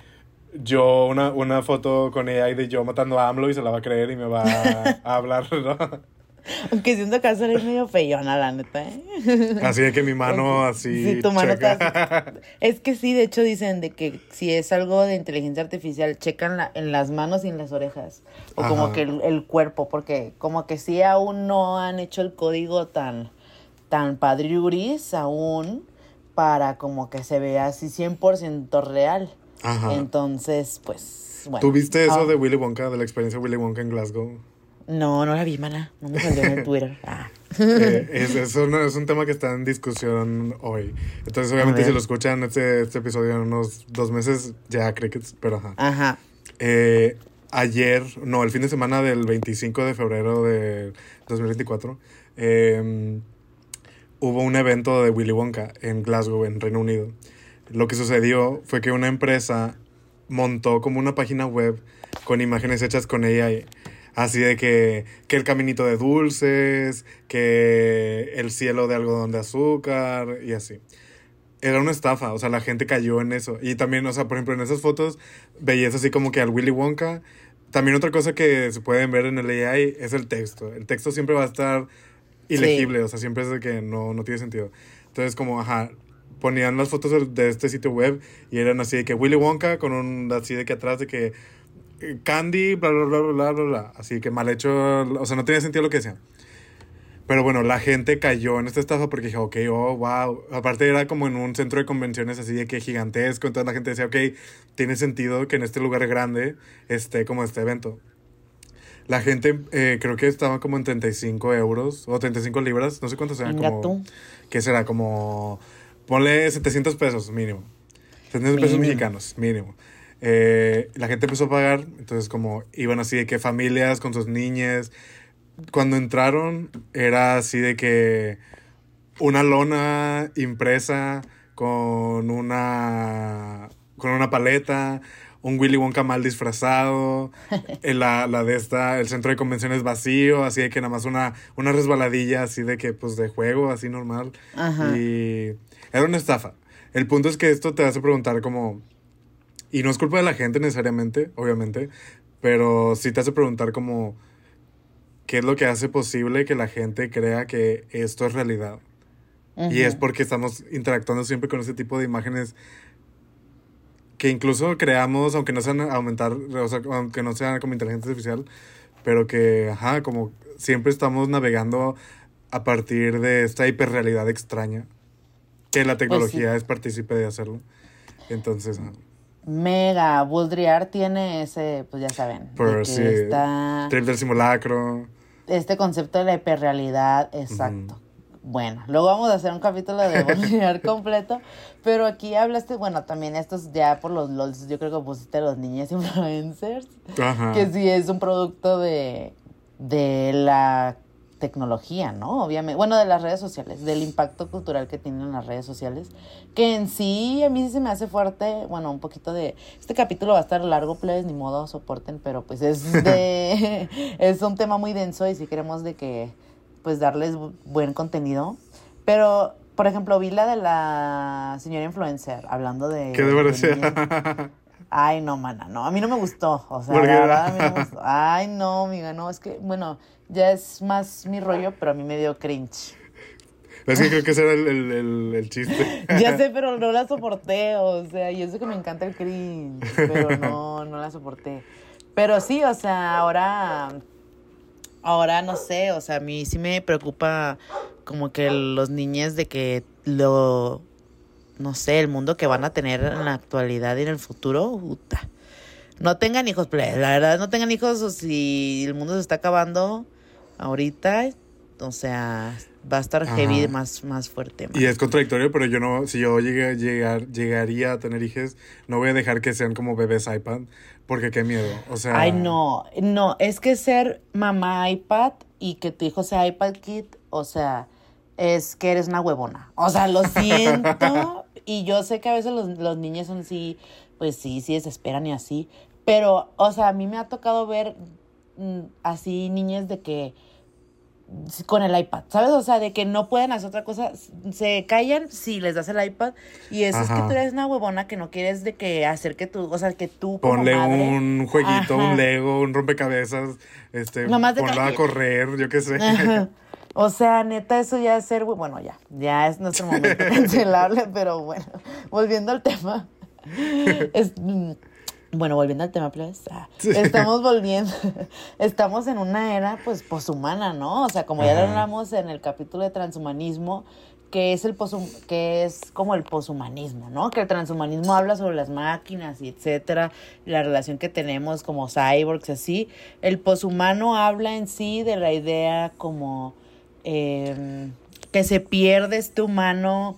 yo una, una foto con AI de yo matando a AMLO y se la va a creer y me va a, a [LAUGHS] hablar, ¿no? Aunque siento que eres medio feyona, la neta, ¿eh? Así de que mi mano así. Sí, tu mano checa. está Es que sí, de hecho dicen de que si es algo de inteligencia artificial, checan la- en las manos y en las orejas. O como que el, el cuerpo, porque como que sí aún no han hecho el código tan, tan padriuris aún para como que se vea así 100% real. Ajá. Entonces, pues, bueno. ¿Tú viste eso Ah, de Willy Wonka, de la experiencia de Willy Wonka en Glasgow? No, no la vi, mana. No me salió en el Twitter. [LAUGHS] Ah. Eh, es, es, un, es un tema que está en discusión hoy. Entonces, obviamente, si lo escuchan este, este episodio en unos dos meses, ya crickets, pero ajá. Ajá. Eh, ayer, no, el fin de semana del 25 de febrero de 2024, eh, hubo un evento de Willy Wonka en Glasgow, en Reino Unido. Lo que sucedió fue que una empresa montó como una página web con imágenes hechas con AI. Así de que, que el caminito de dulces, que el cielo de algodón de azúcar y así. Era una estafa, o sea, la gente cayó en eso. Y también, o sea, por ejemplo, en esas fotos veías así como que al Willy Wonka. También otra cosa que se pueden ver en el AI es el texto. El texto siempre va a estar ilegible, o sea, siempre es de que no, no tiene sentido. Entonces, como, ajá, ponían las fotos de, de este sitio web y eran así de que Willy Wonka con un así de que atrás de que Candy, bla, bla, bla, bla, bla, bla. Así que mal hecho, o sea, no tenía sentido lo que decían. Pero bueno, la gente cayó en esta estafa porque dije, ok, oh, wow. Aparte era como en un centro de convenciones así de que gigantesco. Entonces la gente decía, ok, tiene sentido que en este lugar grande esté como este evento. La gente eh, creo que estaba como en 35 euros o 35 libras, no sé cuánto. Venga como. ¿Qué será? Como, ponle 700 pesos mínimo. 700 pesos Mínimo. mexicanos, mínimo. Eh, la gente empezó a pagar, entonces como iban así de que familias con sus niñas. Cuando entraron era así de que una lona impresa con una con una paleta, un Willy Wonka mal disfrazado, el- la, la de esta, el centro de convenciones vacío, así de que nada más una, una resbaladilla así de que pues de juego, así normal. Ajá. Y era una estafa. El punto es que esto te hace preguntar como, y no es culpa de la gente necesariamente, obviamente, pero sí te hace preguntar como, ¿qué es lo que hace posible que la gente crea que esto es realidad? Y es porque estamos interactuando siempre con ese tipo de imágenes que incluso creamos, aunque no sean aumentar, o sea, aunque no sean como inteligencia artificial, pero que, ajá, como siempre estamos navegando a partir de esta hiperrealidad extraña, que la tecnología es partícipe de hacerlo. Entonces, ajá. Mega, Buldriar tiene ese, pues ya saben, de Pero que sí, está trip del simulacro. este concepto de la hiperrealidad, exacto. Bueno, luego vamos a hacer un capítulo de Buldriar [LAUGHS] completo, pero aquí hablaste, bueno, también estos ya por los LOLs, yo creo que pusiste los niños [LAUGHS] influencers, Ajá. que sí es un producto de, de la tecnología, ¿no? Obviamente, bueno, de las redes sociales, del impacto cultural que tienen las redes sociales, que en sí a mí sí se me hace fuerte, bueno, un poquito de, este capítulo va a estar largo, plebes, ni modo, soporten, pero pues es de, [LAUGHS] es un tema muy denso y si queremos de que, pues darles bu- buen contenido, pero, por ejemplo, vi la de la señora influencer, hablando de... ¿Qué de de niñas. [LAUGHS] Ay, no, mana, no. A mí no me gustó. O sea, ¿Por la verdad, a mí no me gustó. Ay, no, amiga, no. Es que, bueno, ya es más mi rollo, pero a mí me dio cringe. es que creo que ese era el, el, el- el chiste. [LAUGHS] Ya sé, pero no la soporté. O sea, y eso que me encanta el cringe. Pero no, no la soporté. Pero sí, o sea, ahora. Ahora no sé, o sea, a mí sí me preocupa como que los niños de que lo. No sé, el mundo que van a tener en la actualidad y en el futuro, puta. No tengan hijos, plebes, la verdad, no tengan hijos o si el mundo se está acabando ahorita, o sea, va a estar heavy más, más fuerte. Y es contradictorio, pero yo no, si yo llegué, a llegar, llegaría a tener hijos, no voy a dejar que sean como bebés iPad, porque qué miedo. O sea, Ay, no, no, es que ser mamá iPad y que tu hijo sea iPad Kid, o sea, es que eres una huevona. O sea, lo [LAUGHS] siento. y yo sé que a veces los, los niños son sí, pues sí, sí desesperan y así. Pero, o sea, a mí me ha tocado ver mm, así niñas de que con el iPad, ¿sabes? O sea, de que no pueden hacer otra cosa, se callan si les das el iPad y eso es que tú eres una huevona que no quieres de que hacer que tú, o sea, que tú como Ponle madre- un jueguito, Ajá. un Lego, un rompecabezas, este, Nomás de ponlo a correr, yo qué sé. Ajá. O sea, neta, eso ya es ser, bueno, ya, ya es nuestro momento [LAUGHS] cancelable, pero bueno, volviendo al tema. [LAUGHS] Es- mm, bueno, volviendo al tema, pues, ah, Sí. estamos volviendo, [LAUGHS] estamos en una era, pues, poshumana, ¿no? O sea, como ya lo hablamos en el capítulo de transhumanismo, que es el poshum- que es como el poshumanismo, ¿no? Que el transhumanismo habla sobre las máquinas y etcétera, la relación que tenemos como cyborgs así. El poshumano habla en sí de la idea como eh, que se pierde este humano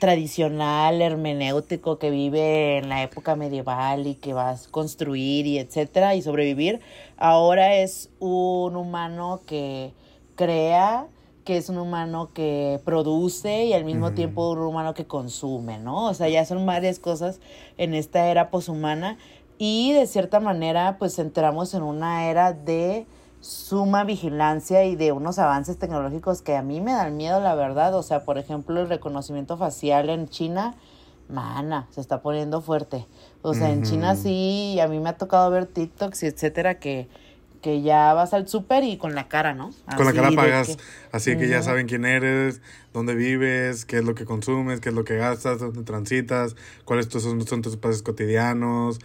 tradicional, hermenéutico que vive en la época medieval y que va a construir y etcétera y sobrevivir. Ahora es un humano que crea que es un humano que produce y al mismo tiempo un humano que consume, ¿no? O sea, ya son varias cosas en esta era poshumana y de cierta manera pues entramos en una era de suma vigilancia y de unos avances tecnológicos que a mí me dan miedo, la verdad. O sea, por ejemplo, el reconocimiento facial en China, mana, se está poniendo fuerte. O sea, en China sí, a mí me ha tocado ver TikToks y etcétera que, que ya vas al súper y con la cara, ¿no? Con la cara pagas, que- así que ya saben quién eres, dónde vives, qué es lo que consumes, qué es lo que gastas, dónde transitas, cuáles son, son tus espacios cotidianos,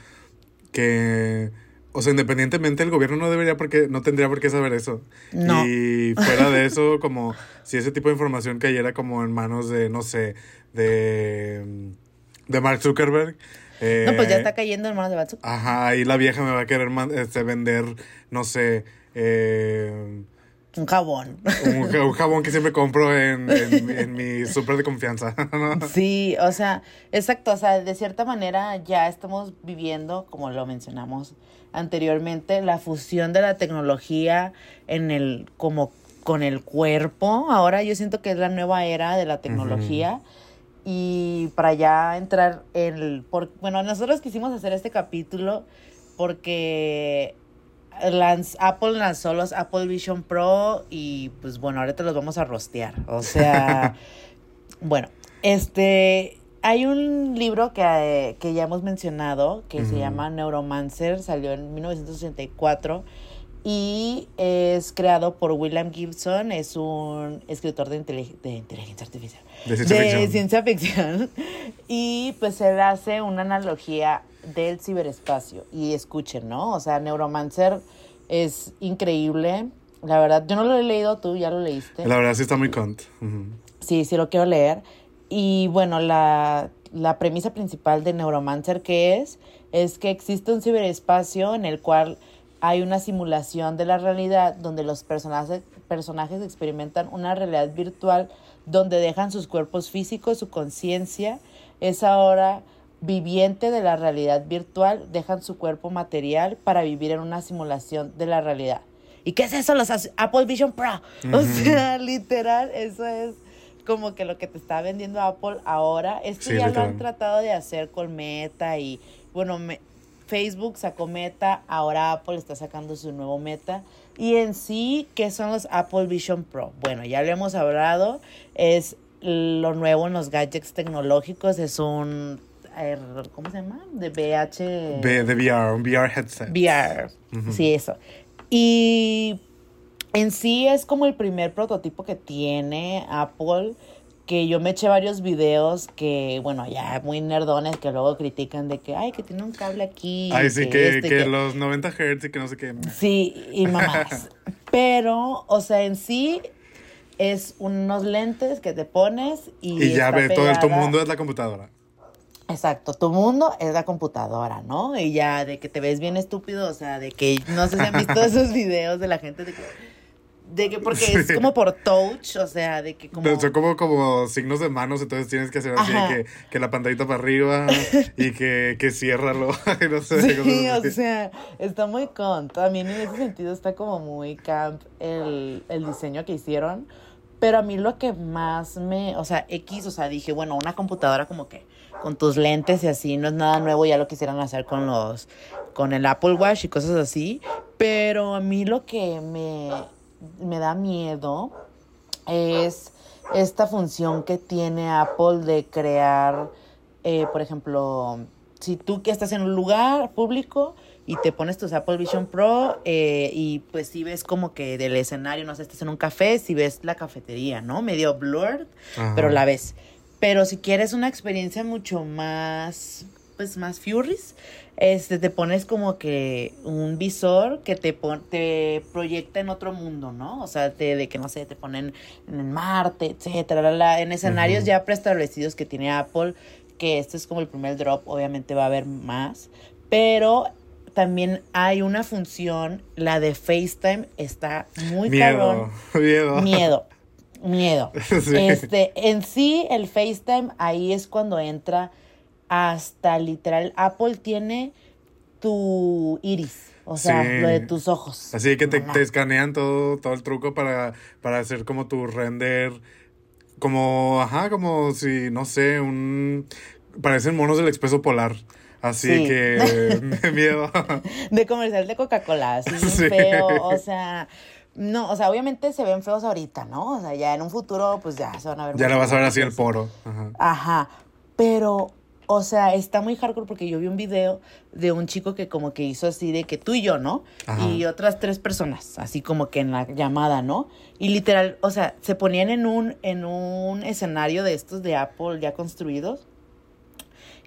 que... O sea, independientemente el gobierno no debería porque no tendría por qué saber eso. No. Y fuera de eso, como si ese tipo de información cayera como en manos de, no sé, de, de Mark Zuckerberg. No, pues ya eh, está cayendo en manos de Batsu. Ajá, y la vieja me va a querer este, vender, no sé, eh, Un jabón. un, ja- un jabón que siempre compro en, en, en mi súper de confianza. [LAUGHS] ¿no? Sí, o sea, exacto, o sea, de cierta manera ya estamos viviendo, como lo mencionamos anteriormente, la fusión de la tecnología en el, como con el cuerpo. Ahora yo siento que es la nueva era de la tecnología. Y para ya entrar en el, por, bueno, nosotros quisimos hacer este capítulo porque lanz- Apple lanzó los Apple Vision Pro y pues bueno, ahorita los vamos a rostear. O sea, [LAUGHS] bueno, este, hay un libro que, eh, que ya hemos mencionado que se llama Neuromancer, salió en 1984 y es creado por William Gibson, es un escritor de, intelig- de inteligencia artificial, De ciencia de ficción. ciencia ficción. [LAUGHS] Y pues él hace una analogía del ciberespacio. Y escuchen, ¿no? O sea, Neuromancer es increíble. La verdad, yo no lo he leído, tú ya lo leíste. La verdad sí está muy cont. Sí, sí lo quiero leer. Y bueno, la, la premisa principal de Neuromancer que es, es que existe un ciberespacio en el cual hay una simulación de la realidad donde los personajes, personajes experimentan una realidad virtual donde dejan sus cuerpos físicos, su conciencia, es ahora viviente de la realidad virtual, dejan su cuerpo material para vivir en una simulación de la realidad. ¿Y qué es eso? Los Apple Vision Pro. O sea, [LAUGHS] literal, eso es como que lo que te está vendiendo Apple ahora. Esto Sí, ya lo han tratado de hacer con Meta y, bueno, me- Facebook sacó Meta, ahora Apple está sacando su nuevo Meta. Y en sí, ¿qué son los Apple Vision Pro? Bueno, ya lo hemos hablado, es lo nuevo en los gadgets tecnológicos, es un, ¿cómo se llama? De VH... De, de VR, un VR headset. VR. Sí, eso. Y en sí es como el primer prototipo que tiene Apple, que yo me eché varios videos que, bueno, ya muy nerdones que luego critican de que, ay, que tiene un cable aquí. Ay, sí, que, este, que los 90 Hz y que no sé qué. Sí, y mamás. [LAUGHS] Pero, o sea, en sí es unos lentes que te pones y... Y ya ve, todo el mundo es la computadora. Exacto, tu mundo es la computadora, ¿no? Y ya de que te ves bien estúpido, o sea, de que no sé si han visto [LAUGHS] esos videos de la gente de que, de que porque es como por touch, o sea, de que como... Son como, como signos de manos, entonces tienes que hacer así que, que la pantallita para arriba [LAUGHS] y que, que ciérralo. [LAUGHS] no sé, Sí, o sea, está muy con. También en ese sentido está como muy camp el, el diseño que hicieron. Pero a mí lo que más me, o sea, X, o sea, dije, bueno, una computadora como que con tus lentes y así, no es nada nuevo, ya lo quisieran hacer con los, con el Apple Watch y cosas así. Pero a mí lo que me, me da miedo es esta función que tiene Apple de crear, eh, por ejemplo, si tú que estás en un lugar público y te pones tus Apple Vision Pro eh, y pues si ves como que del escenario, no sé, estás en un café, si ves la cafetería, ¿no? Medio blurred, Ajá. pero la ves. Pero si quieres una experiencia mucho más, pues más furries, este, te pones como que un visor que te, pon- te proyecta en otro mundo, ¿no? O sea, te- de que, no sé, te ponen en Marte, etcétera, la, la, en escenarios ya preestablecidos que tiene Apple, que este es como el primer drop, obviamente va a haber más, pero también hay una función, la de FaceTime, está muy cabrón [LAUGHS] Miedo, miedo. Miedo. [LAUGHS] Sí. Este, en sí, el FaceTime ahí es cuando entra hasta literal. Apple tiene tu iris. O sea, Sí. lo de tus ojos. Así que te, escanean todo, todo el truco para, para hacer como tu render. Como, ajá, como si, no sé, un. Parecen monos del expreso polar. Así Sí. que. [LAUGHS] me miedo. De comercial de Coca-Cola, así [LAUGHS] Sí. feo. O sea, no, o sea, obviamente se ven feos ahorita, ¿no? O sea, ya en un futuro, pues ya se van a ver. ya la vas a ver así el poro. Ajá. Ajá, pero, o sea, está muy hardcore porque yo vi un video de un chico que como que hizo así de que tú y yo, ¿no? Ajá. Y otras tres personas, así como que en la llamada, ¿no? Y literal, o sea, se ponían en un, en un escenario de estos de Apple ya construidos.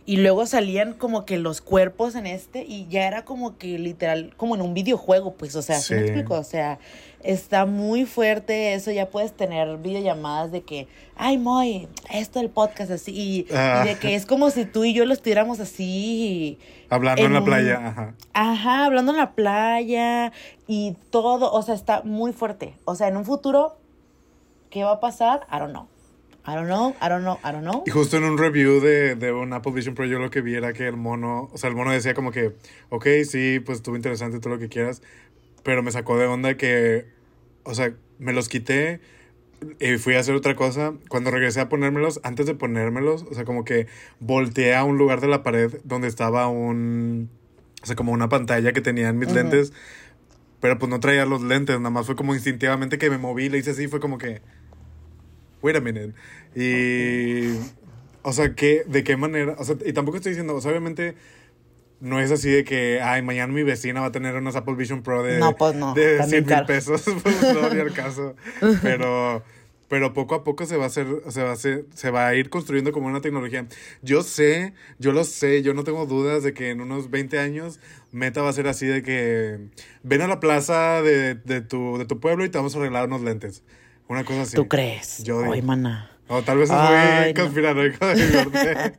Y luego salían como que los cuerpos en este y ya era como que literal, como en un videojuego, pues, o sea, ¿sí me explico? O sea, está muy fuerte eso, ya puedes tener videollamadas de que, ay, Moy, esto del podcast así, y, Ah. y de que es como si tú y yo lo estuviéramos así, Hablando en, En la un- playa. Ajá. ajá, hablando en la playa y todo, o sea, está muy fuerte. O sea, en un futuro, ¿qué va a pasar? I don't know. I don't know, I don't know, I don't know. Y justo en un review de, de un Apple Vision Pro, yo lo que vi era que el mono, o sea, el mono decía como que, ok, sí, pues estuvo interesante todo lo que quieras, pero me sacó de onda que, o sea, me los quité y fui a hacer otra cosa. Cuando regresé a ponérmelos, antes de ponérmelos, o sea, como que volteé a un lugar de la pared donde estaba un, o sea, como una pantalla que tenían mis lentes, pero pues no traía los lentes, nada más fue como instintivamente que me moví, le hice así, fue como que, wait a minute. Y, o sea, ¿qué, ¿de qué manera? O sea, y tampoco estoy diciendo, o sea, obviamente no es así de que, ay, mañana mi vecina va a tener unos Apple Vision Pro de, No, pues no, de están 100 bien mil pesos, [LAUGHS] pues no ni al [LAUGHS] caso. Pero, pero poco a poco se va a hacer, se va a hacer, se va a ir construyendo como una tecnología. Yo sé, yo lo sé, yo no tengo dudas de que en unos 20 años Meta va a ser así de que ven a la plaza de, de tu, de tu pueblo y te vamos a arreglar unos lentes. Una cosa así. ¿Tú crees? Yo digo. Ay, mana. O tal vez es muy no. conspiranoico de mi parte.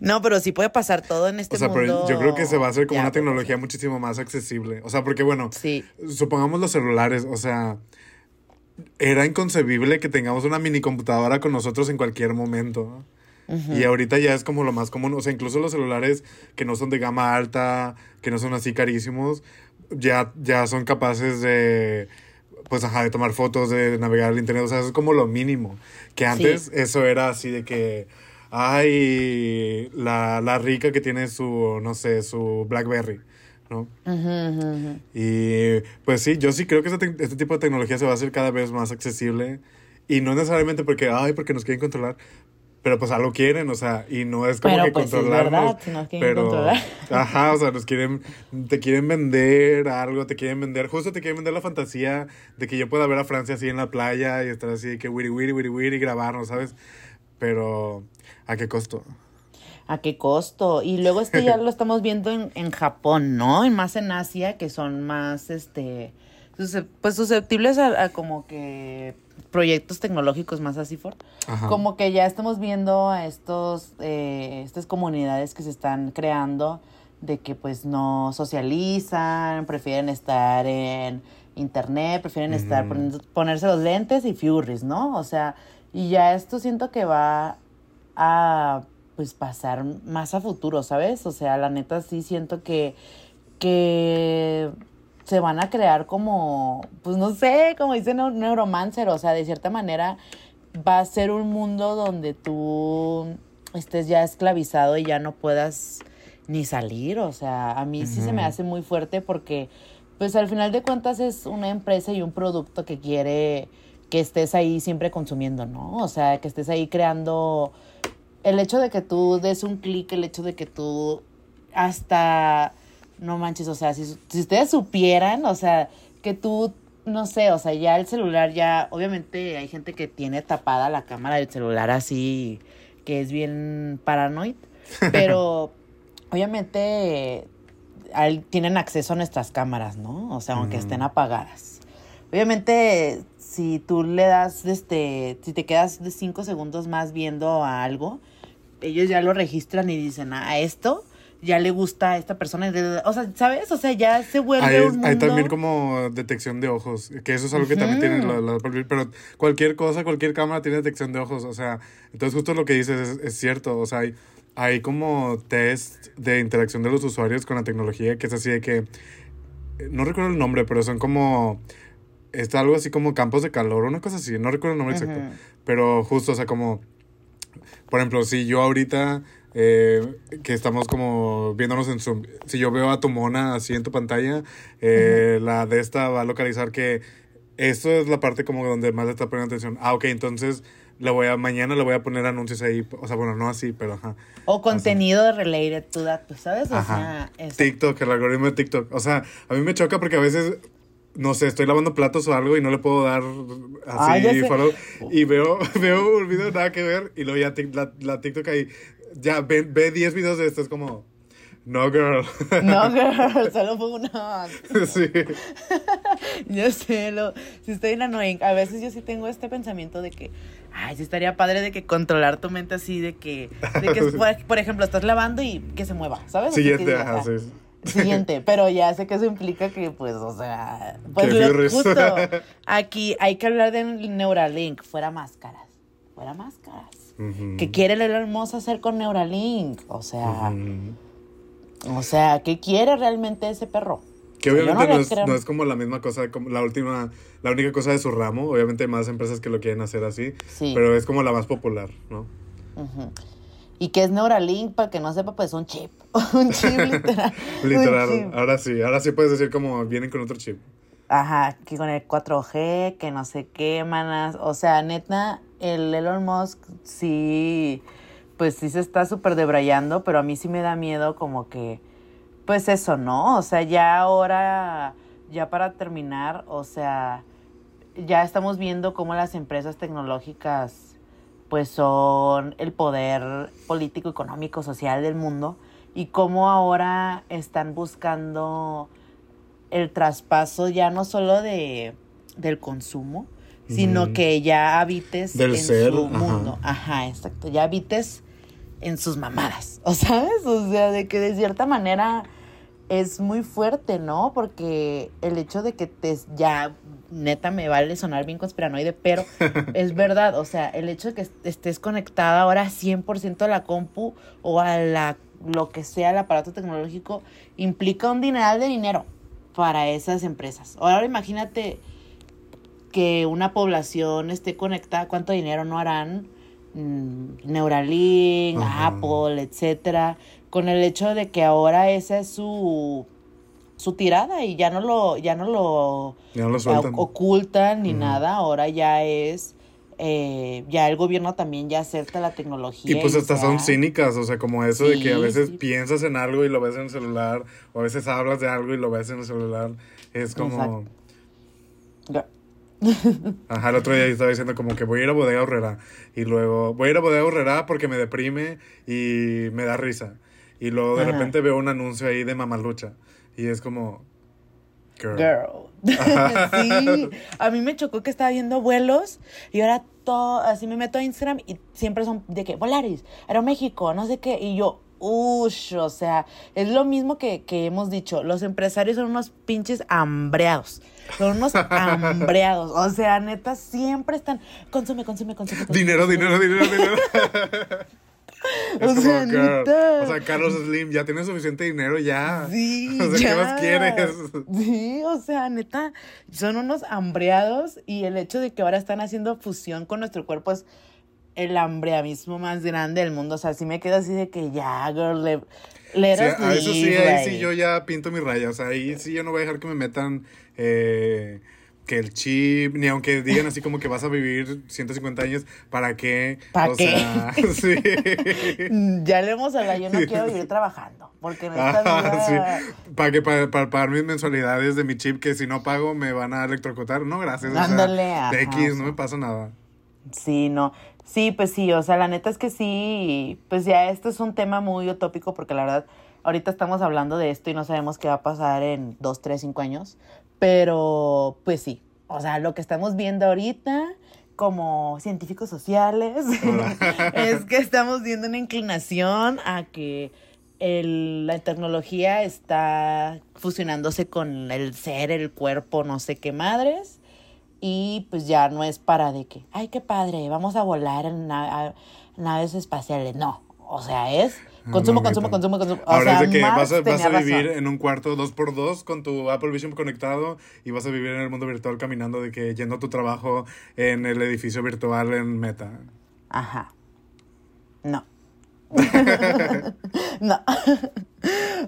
No, pero sí puede pasar todo en este O sea, mundo. pero yo creo que se va a hacer como Ya, una tecnología muchísimo más accesible. O sea, porque bueno, Sí. supongamos los celulares, o sea, era inconcebible que tengamos una mini computadora con nosotros en cualquier momento. Y ahorita ya es como lo más común, o sea, incluso los celulares que no son de gama alta, que no son así carísimos, ya, ya son capaces de, pues, ajá, de tomar fotos, de navegar al internet, o sea, eso es como lo mínimo. Que antes eso era así de que, ay, la, la rica que tiene su, no sé, su Blackberry, ¿no? Ujú, ujú, ujú. Y pues sí, yo sí creo que este, te- este tipo de tecnología se va a hacer cada vez más accesible. Y no necesariamente porque, ay, porque nos quieren controlar. Pero pues algo quieren, o sea, y no es como Pero, que pues, es controlarnos. verdad, si nos quieren pero, controlar. [LAUGHS] ajá, o sea, nos quieren, te quieren vender algo, te quieren vender, justo te quieren vender la fantasía de que yo pueda ver a Francia así en la playa y estar así que wiri wiri wiri wiri y grabarnos, ¿sabes? Pero, ¿a qué costo? ¿A qué costo? Y luego este ya [LAUGHS] lo estamos viendo en, en Japón, ¿no? Y más en Asia, que son más, este, pues susceptibles a, a como que proyectos tecnológicos más así for. Ajá. Como que ya estamos viendo a estos, eh, estas comunidades que se están creando de que pues no socializan, prefieren estar en internet, prefieren estar poniendo- ponerse los lentes y furries, ¿no? O sea, y ya esto siento que va a pues pasar más a futuro, ¿sabes? O sea, la neta sí siento que que se van a crear como, pues no sé, como dice Neu- Neuromancer, o sea, de cierta manera va a ser un mundo donde tú estés ya esclavizado y ya no puedas ni salir, o sea, a mí sí se me hace muy fuerte porque pues al final de cuentas es una empresa y un producto que quiere que estés ahí siempre consumiendo, ¿no? O sea, que estés ahí creando el hecho de que tú des un clic, el hecho de que tú hasta, no manches, o sea, si, si ustedes supieran, o sea, que tú, no sé, o sea, ya el celular ya, obviamente hay gente que tiene tapada la cámara del celular así, que es bien paranoid, [LAUGHS] pero obviamente al- tienen acceso a nuestras cámaras, ¿no? O sea, aunque estén apagadas. Obviamente, si tú le das, este, si te quedas de cinco segundos más viendo a algo, ellos ya lo registran y dicen, "Ah, a esto ya le gusta a esta persona. O sea, ¿sabes? O sea, ya se vuelve Hay, un mundo... hay también como detección de ojos, que eso es algo que también tiene la, la pero cualquier cosa, cualquier cámara tiene detección de ojos, o sea, entonces justo lo que dices es, es cierto, o sea, hay, hay como test de interacción de los usuarios con la tecnología que es así de que, no recuerdo el nombre, pero son como, está algo así como campos de calor, una cosa así, no recuerdo el nombre exacto, pero justo, o sea, como, por ejemplo, si yo ahorita eh, que estamos como viéndonos en Zoom. Si yo veo a tu mona así en tu pantalla, eh, la de esta va a localizar que esto es la parte como donde más le está poniendo atención. Ah, ok, entonces le voy a, mañana le voy a poner anuncios ahí. O sea, bueno, no así, pero ajá. O contenido related to that, ¿sabes? O sea, TikTok, el algoritmo de TikTok. O sea, a mí me choca porque a veces no sé, estoy lavando platos o algo y no le puedo dar así follow, y veo, [LAUGHS] veo un video nada que ver y luego ya la, la TikTok ahí ya ve, ve 10 videos de esto, es como, no, girl. No, [LAUGHS] girl, solo fue uno. Sí. [LAUGHS] yo sé, lo, si estoy en annoying. A veces yo sí tengo este pensamiento de que, ay, sí estaría padre de que controlar tu mente así, de que, de que [LAUGHS] por, ejemplo, estás lavando y que se mueva, ¿sabes? Siguiente, ajá, sí. Siguiente, pero ya sé que eso implica que, pues, o sea, pues justo aquí hay que hablar de Neuralink, fuera máscaras, fuera máscaras que quiere el hermoso hacer con Neuralink? O sea, o sea, ¿qué quiere realmente ese perro? Que obviamente no, es, como la misma cosa, como la última, la única cosa de su ramo. Obviamente hay más empresas que lo quieren hacer así, pero es como la más popular, ¿no? ¿Y qué es Neuralink? Para que no sepa, pues un chip. [LAUGHS] un chip [LAUGHS] literal. literal. Ahora sí, ahora sí puedes decir como vienen con otro chip. Ajá, que con el 4G, que no sé qué, manas. O sea, neta, el Elon Musk sí, pues sí se está súper debrayando, pero a mí sí me da miedo como que, pues eso, ¿no? O sea, ya ahora, ya para terminar, o sea, ya estamos viendo cómo las empresas tecnológicas, pues son el poder político, económico, social del mundo y cómo ahora están buscando el traspaso ya no solo de, del consumo, sino que ya habites en su mundo. Ajá, exacto. Ya habites en sus mamadas. [LAUGHS] ¿O sabes? O sea, de que de cierta manera es muy fuerte, ¿no? Porque el hecho de que te ya neta me vale sonar bien conspiranoide, pero [LAUGHS] es verdad, o sea, el hecho de que estés conectada ahora 100% a la compu o a la lo que sea el aparato tecnológico implica un dineral de dinero para esas empresas. Ahora imagínate que una población esté conectada, cuánto dinero no harán mm, Neuralink, Apple, etcétera, con el hecho de que ahora esa es su su tirada y ya no lo ya no lo, ocultan ni nada, ahora ya es eh, ya el gobierno también ya acepta la tecnología. Y pues hasta son cínicas, o sea, como eso de que a veces piensas en algo y lo ves en el celular, o a veces hablas de algo y lo ves en el celular, es como... [LAUGHS] Ajá, el otro día estaba diciendo como que voy a ir a Bodega Horrera y luego voy a ir a Bodega Horrera porque me deprime y me da risa. Y luego de repente veo un anuncio ahí de Mamalucha y es como... Girl. [LAUGHS] sí, a mí me chocó que estaba viendo vuelos y ahora todo, así me meto a Instagram y siempre son de que Volaris, Aeroméxico, no sé qué, y yo, ush, o sea, es lo mismo que, que hemos dicho, los empresarios son unos pinches hambreados. Son unos [LAUGHS] hambreados. O sea, neta, siempre están. Consume, consume, consume. Dinero, dinero, dinero, [LAUGHS] dinero. o, sea, neta. o sea, Carlos Slim, ya tienes suficiente dinero, ya. Sí. [LAUGHS] O sea, ¿qué más quieres? Sí, o sea, neta, son unos hambreados y el hecho de que ahora están haciendo fusión con nuestro cuerpo es el hambreamismo más grande del mundo. O sea, sí me quedo así de que ya, girl, le, sí, a eso sí, ahí sí yo ya pinto mi raya. O sea, ahí sí yo no voy a dejar que me metan eh, que el chip, ni aunque digan así como que vas a vivir 150 años, ¿para qué? ¿Para qué? Sea, [LAUGHS] sí. [LAUGHS] ya le hemos hablado, yo no quiero vivir trabajando, porque en esta vida... Para que para, pagar mis mensualidades de mi chip, que si no pago me van a electrocutar. No, gracias. Ándale, de X, no me pasa nada. Sí, no. Sí, pues sí, o sea, la neta es que sí, pues ya esto es un tema muy utópico porque la verdad, ahorita estamos hablando de esto y no sabemos qué va a pasar en dos, tres, cinco años, pero pues sí, o sea, lo que estamos viendo ahorita como científicos sociales [LAUGHS] es que estamos viendo una inclinación a que la tecnología está fusionándose con el ser, el cuerpo, no sé qué madres. Y pues ya no es para de que, ay, qué padre, vamos a volar en naves espaciales. No, O sea, es consumo, No, consumo, consumo, consumo. O Ahora sea, es de consumo, Ahora sea, es de que vas a, vas a vivir razón. en un cuarto 2x2 con tu Apple Vision conectado y vas a vivir en el mundo virtual caminando de que yendo a tu trabajo en el edificio virtual en Meta. Ajá. No. No.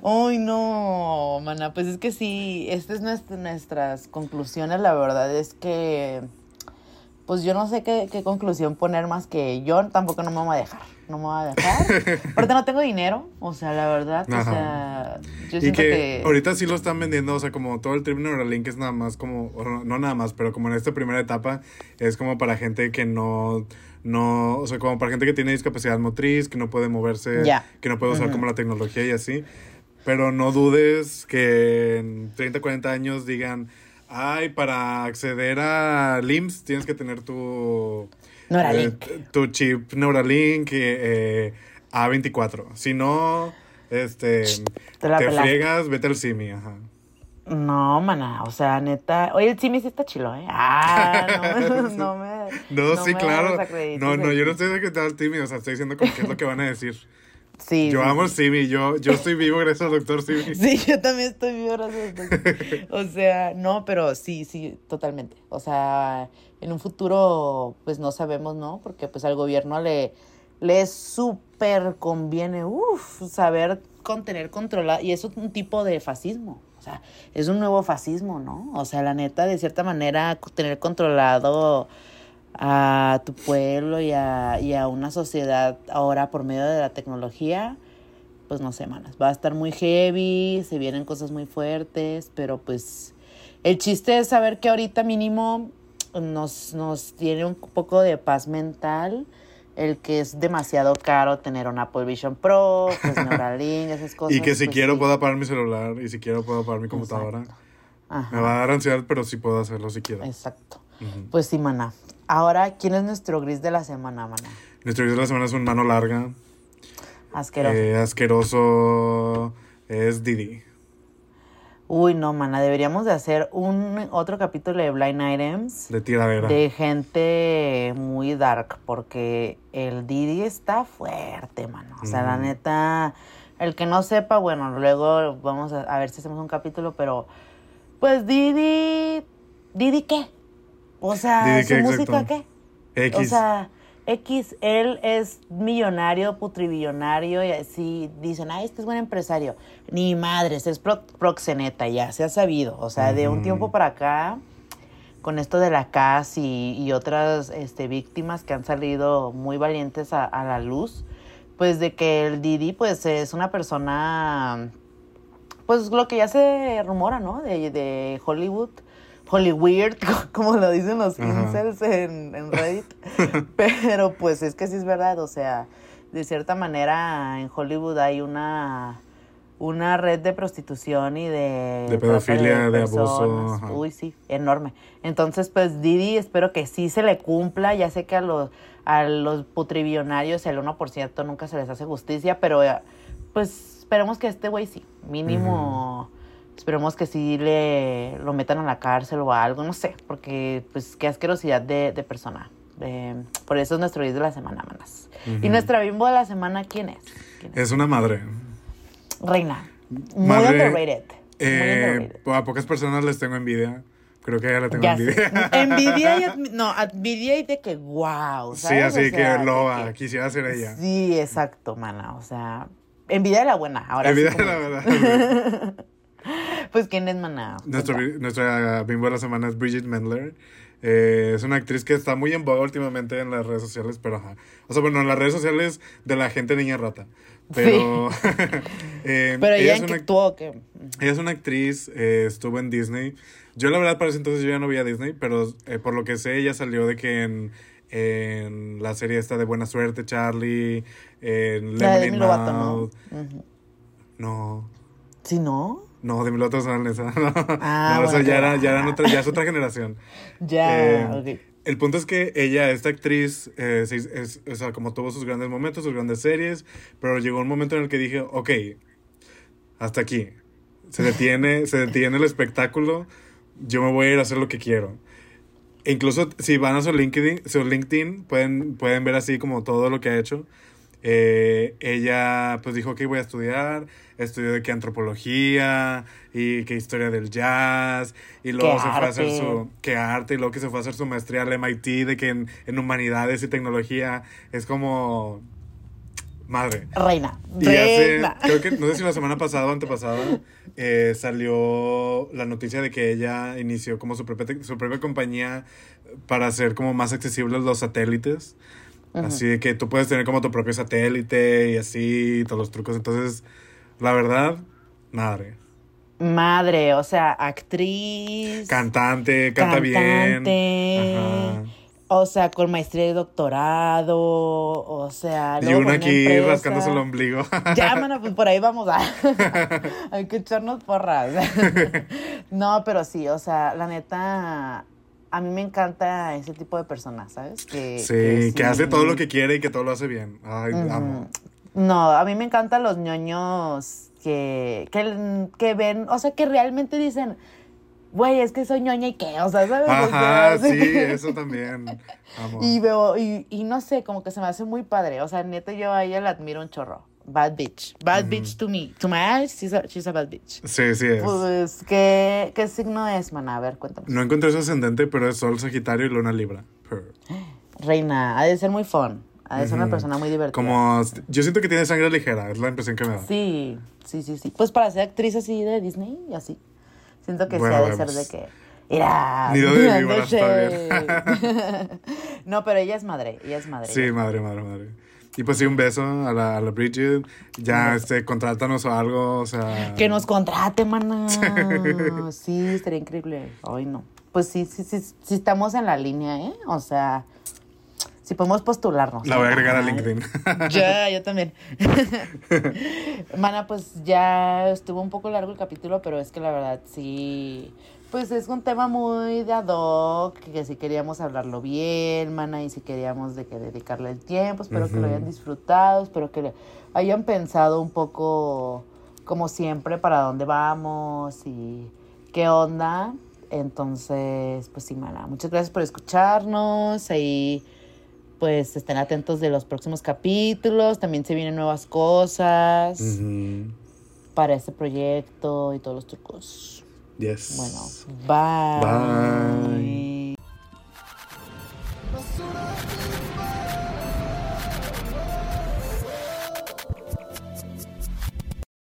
Uy, no, mana. Pues es que sí, estas es nuestra- nuestras conclusiones. La verdad es que, pues yo no sé qué, qué conclusión poner más que yo tampoco no me voy a dejar. No me voy a dejar. [LAUGHS] Aparte no tengo dinero. O sea, la verdad, o sea, yo Y siento que, que... ahorita sí lo están vendiendo, o sea, como todo el trip Neuralink es nada más como, no nada más, pero como en esta primera etapa es como para gente que no, no, o sea, como para gente que tiene discapacidad motriz, que no puede moverse, que no puede usar como la tecnología y así. Pero no dudes que en 30, 40 años digan, ay, para acceder a LIMS tienes que tener tu... Neuralink. eh, tu chip Neuralink eh, eh, A24. Si no, este, Te te friegas, vete al Simi, ajá. No, mana, o sea, neta. Oye, el Simi sí está chilo, ¿eh? Ah, no, [LAUGHS] no me. No, sí, me claro. No, no, yo no estoy desacreditando al Simi, o sea, estoy diciendo como qué es lo que van a decir. Sí. Yo sí, amo sí. el Simi, yo, yo estoy vivo gracias al doctor Simi. Sí, yo también estoy vivo, gracias. doctor. [LAUGHS] O sea, no, pero sí, sí, totalmente. O sea, en un futuro, pues no sabemos, ¿no? Porque pues al gobierno le, le súper conviene, uff, saber contener, controlar. Y eso es un tipo de fascismo. O sea, es un nuevo fascismo, ¿no? O sea, la neta, de cierta manera, tener controlado a tu pueblo y a, y a una sociedad ahora por medio de la tecnología, pues no sé, manas, va a estar muy heavy, se vienen cosas muy fuertes, pero pues el chiste es saber que ahorita mínimo nos, nos tiene un poco de paz mental el que es demasiado caro tener un Apple Vision Pro, pues [LAUGHS] Neuralink, esas cosas. Y que si pues, quiero sí. puedo apagar mi celular y si quiero puedo apagar mi computadora. Me va a dar ansiedad, pero sí puedo hacerlo si quiero. exacto. Ujú. Pues sí, mana. Ahora, ¿quién es nuestro gris de la semana, mana? Nuestro video de la semana es un mano larga. Asqueroso. Eh, asqueroso es Didi. Uy, no, mana, deberíamos de hacer un otro capítulo de Blind Items. De tiradera. de gente muy dark, porque el Didi está fuerte, mano. O sea, la neta, el que no sepa, bueno, luego vamos a, a ver si hacemos un capítulo, pero pues Didi, ¿Didi qué? O sea, Didi ¿su qué, música exacto. qué? X. O sea, X, él es millonario, putribillonario, y así dicen, ay, este es buen empresario. Ni madres, es pro- proxeneta, ya se ha sabido. O sea, de un tiempo para acá, con esto de la CAS y, y otras este, víctimas que han salido muy valientes a, a la luz, pues de que el Didi, pues es una persona, pues lo que ya se rumora, ¿no? De, de Hollywood. Hollyweird, [LAUGHS] como lo dicen los incels en, en Reddit. [LAUGHS] Pero pues es que sí es verdad, o sea, de cierta manera en Hollywood hay una, una red de prostitución y de... De pedofilia, de abuso, personas. ajá. Uy, sí, enorme. Entonces, pues Didi, espero que sí se le cumpla. Ya sé que a los, a los putribillonarios, el 1% nunca se les hace justicia, pero eh, pues esperemos que este güey sí, mínimo... Esperemos que sí le lo metan a la cárcel o algo, no sé, porque pues qué asquerosidad de, de persona. Eh, por eso es nuestro 10 de la semana, manas. Y nuestra bimbo de la semana, ¿quién es? ¿Quién es? Es una madre. Reina. Muy Madre, underrated. Muy Eh, underrated. a pocas personas les tengo envidia. Creo que a ella le tengo Ya envidia. [LAUGHS] Envidia y admi- no, envidia y de que wow, sí, ¿sabes? así O sea, que de loba, que- quisiera ser ella. Sí, exacto, mana, o sea, envidia de la buena. Ahora sí envidia, como- la verdad. [LAUGHS] [LAUGHS] Pues quién es mana. Nuestro nuestra bimbo de la semana es Bridget Mendler. Eh, es una actriz que está muy en boga últimamente en las redes sociales, pero ajá. O sea, bueno, en las redes sociales de la gente niña rata. Pero. [LAUGHS] eh, Pero ella es en una, actuó que ella es una actriz, eh, estuvo en Disney. Yo, la verdad, para ese entonces yo ya no veía Disney, pero eh, por lo que sé, ella salió de que en, en la serie esta de Buena Suerte, Charlie, en Lemonade. Mouth. No. ¿Sí, no? No, Demi Lovato no esa. [LAUGHS] No, Ah, no, o sea, bueno, ya, era, ya, eran otra, ya es otra [LAUGHS] generación. Ya, Eh, ok. El punto es que ella, esta actriz, eh, se- es, o sea, como tuvo sus grandes momentos, sus grandes series, pero llegó un momento en el que dije, ok, hasta aquí. Se detiene, se detiene el espectáculo, yo me voy a ir a hacer lo que quiero. E incluso si van a su LinkedIn, su LinkedIn pueden, pueden ver así como todo lo que ha hecho. Eh, ella pues dijo que voy a estudiar, estudió de qué antropología y qué historia del jazz y luego ¡Qué se fue a hacer su qué arte y luego que se fue a hacer su maestría al MIT de que en, en humanidades y tecnología es como madre. Reina. Y hace, Reina. creo que, no sé si la semana pasada o antepasada, eh, salió la noticia de que ella inició como su propia, su propia compañía para hacer como más accesibles los satélites. Así de que tú puedes tener como tu propio satélite y así, todos los trucos. Entonces, la verdad, madre. Madre, o sea, actriz. Cantante, canta bien. cantante, Ajá. O sea, con maestría y doctorado. O sea, Y uno aquí empresa. rascándose el ombligo. [LAUGHS] Ya, mano, pues por ahí vamos a. [LAUGHS] Hay que echarnos porras. [LAUGHS] no, pero sí, o sea, la neta. A mí me encanta ese tipo de personas, ¿sabes? Que, sí, que hace todo lo que quiere y que todo lo hace bien. Ay, amo. No, a mí me encantan los ñoños que, que, que ven, o sea, que realmente dicen, güey, es que soy ñoña y qué, o sea, ¿sabes? Ajá, sí, eso también. [LAUGHS] Amo. Y veo, y, y no sé, como que se me hace muy padre. O sea, neta, yo a ella la admiro un chorro. Bad bitch. Bad bitch to me. To my eyes, she's a, she's a bad bitch. Sí, sí es. Pues, ¿qué, ¿qué signo es, mana? A ver, cuéntanos. No encontré su ascendente, pero es Sol, Sagitario y Luna Libra. Per. Reina, ha de ser muy fun. Ha de ser una persona muy divertida. Como, yo siento que tiene sangre ligera, es la impresión que me da. Sí, sí, sí, sí. Pues para ser actriz así de Disney y así. Siento que Bueno, sí ha de ser de que. Mira, Nido de [LAUGHS] [LAUGHS] no, pero ella es madre, ella es madre. Sí, madre, madre, madre. Y pues sí, un beso a la, a la Bridget. Ya, este, contrátanos o algo, o sea... Que nos contrate, mana. [LAUGHS] Sí, estaría increíble. Ay, no. Pues sí, sí, sí, sí estamos en la línea, ¿eh? O sea, si podemos postularnos. La voy a agregar a. LinkedIn. [LAUGHS] Ya, yo también. [LAUGHS] Mana, pues ya estuvo un poco largo el capítulo, pero es que la verdad sí, pues es un tema muy de ad hoc, que si queríamos hablarlo bien, mana, y si queríamos de que dedicarle el tiempo, espero que lo hayan disfrutado, espero que hayan pensado un poco, como siempre, para dónde vamos y qué onda. Entonces, pues sí, mana, muchas gracias por escucharnos, ahí pues estén atentos de los próximos capítulos. También se vienen nuevas cosas para este proyecto y todos los trucos. Yes. Bueno, bye. Bye.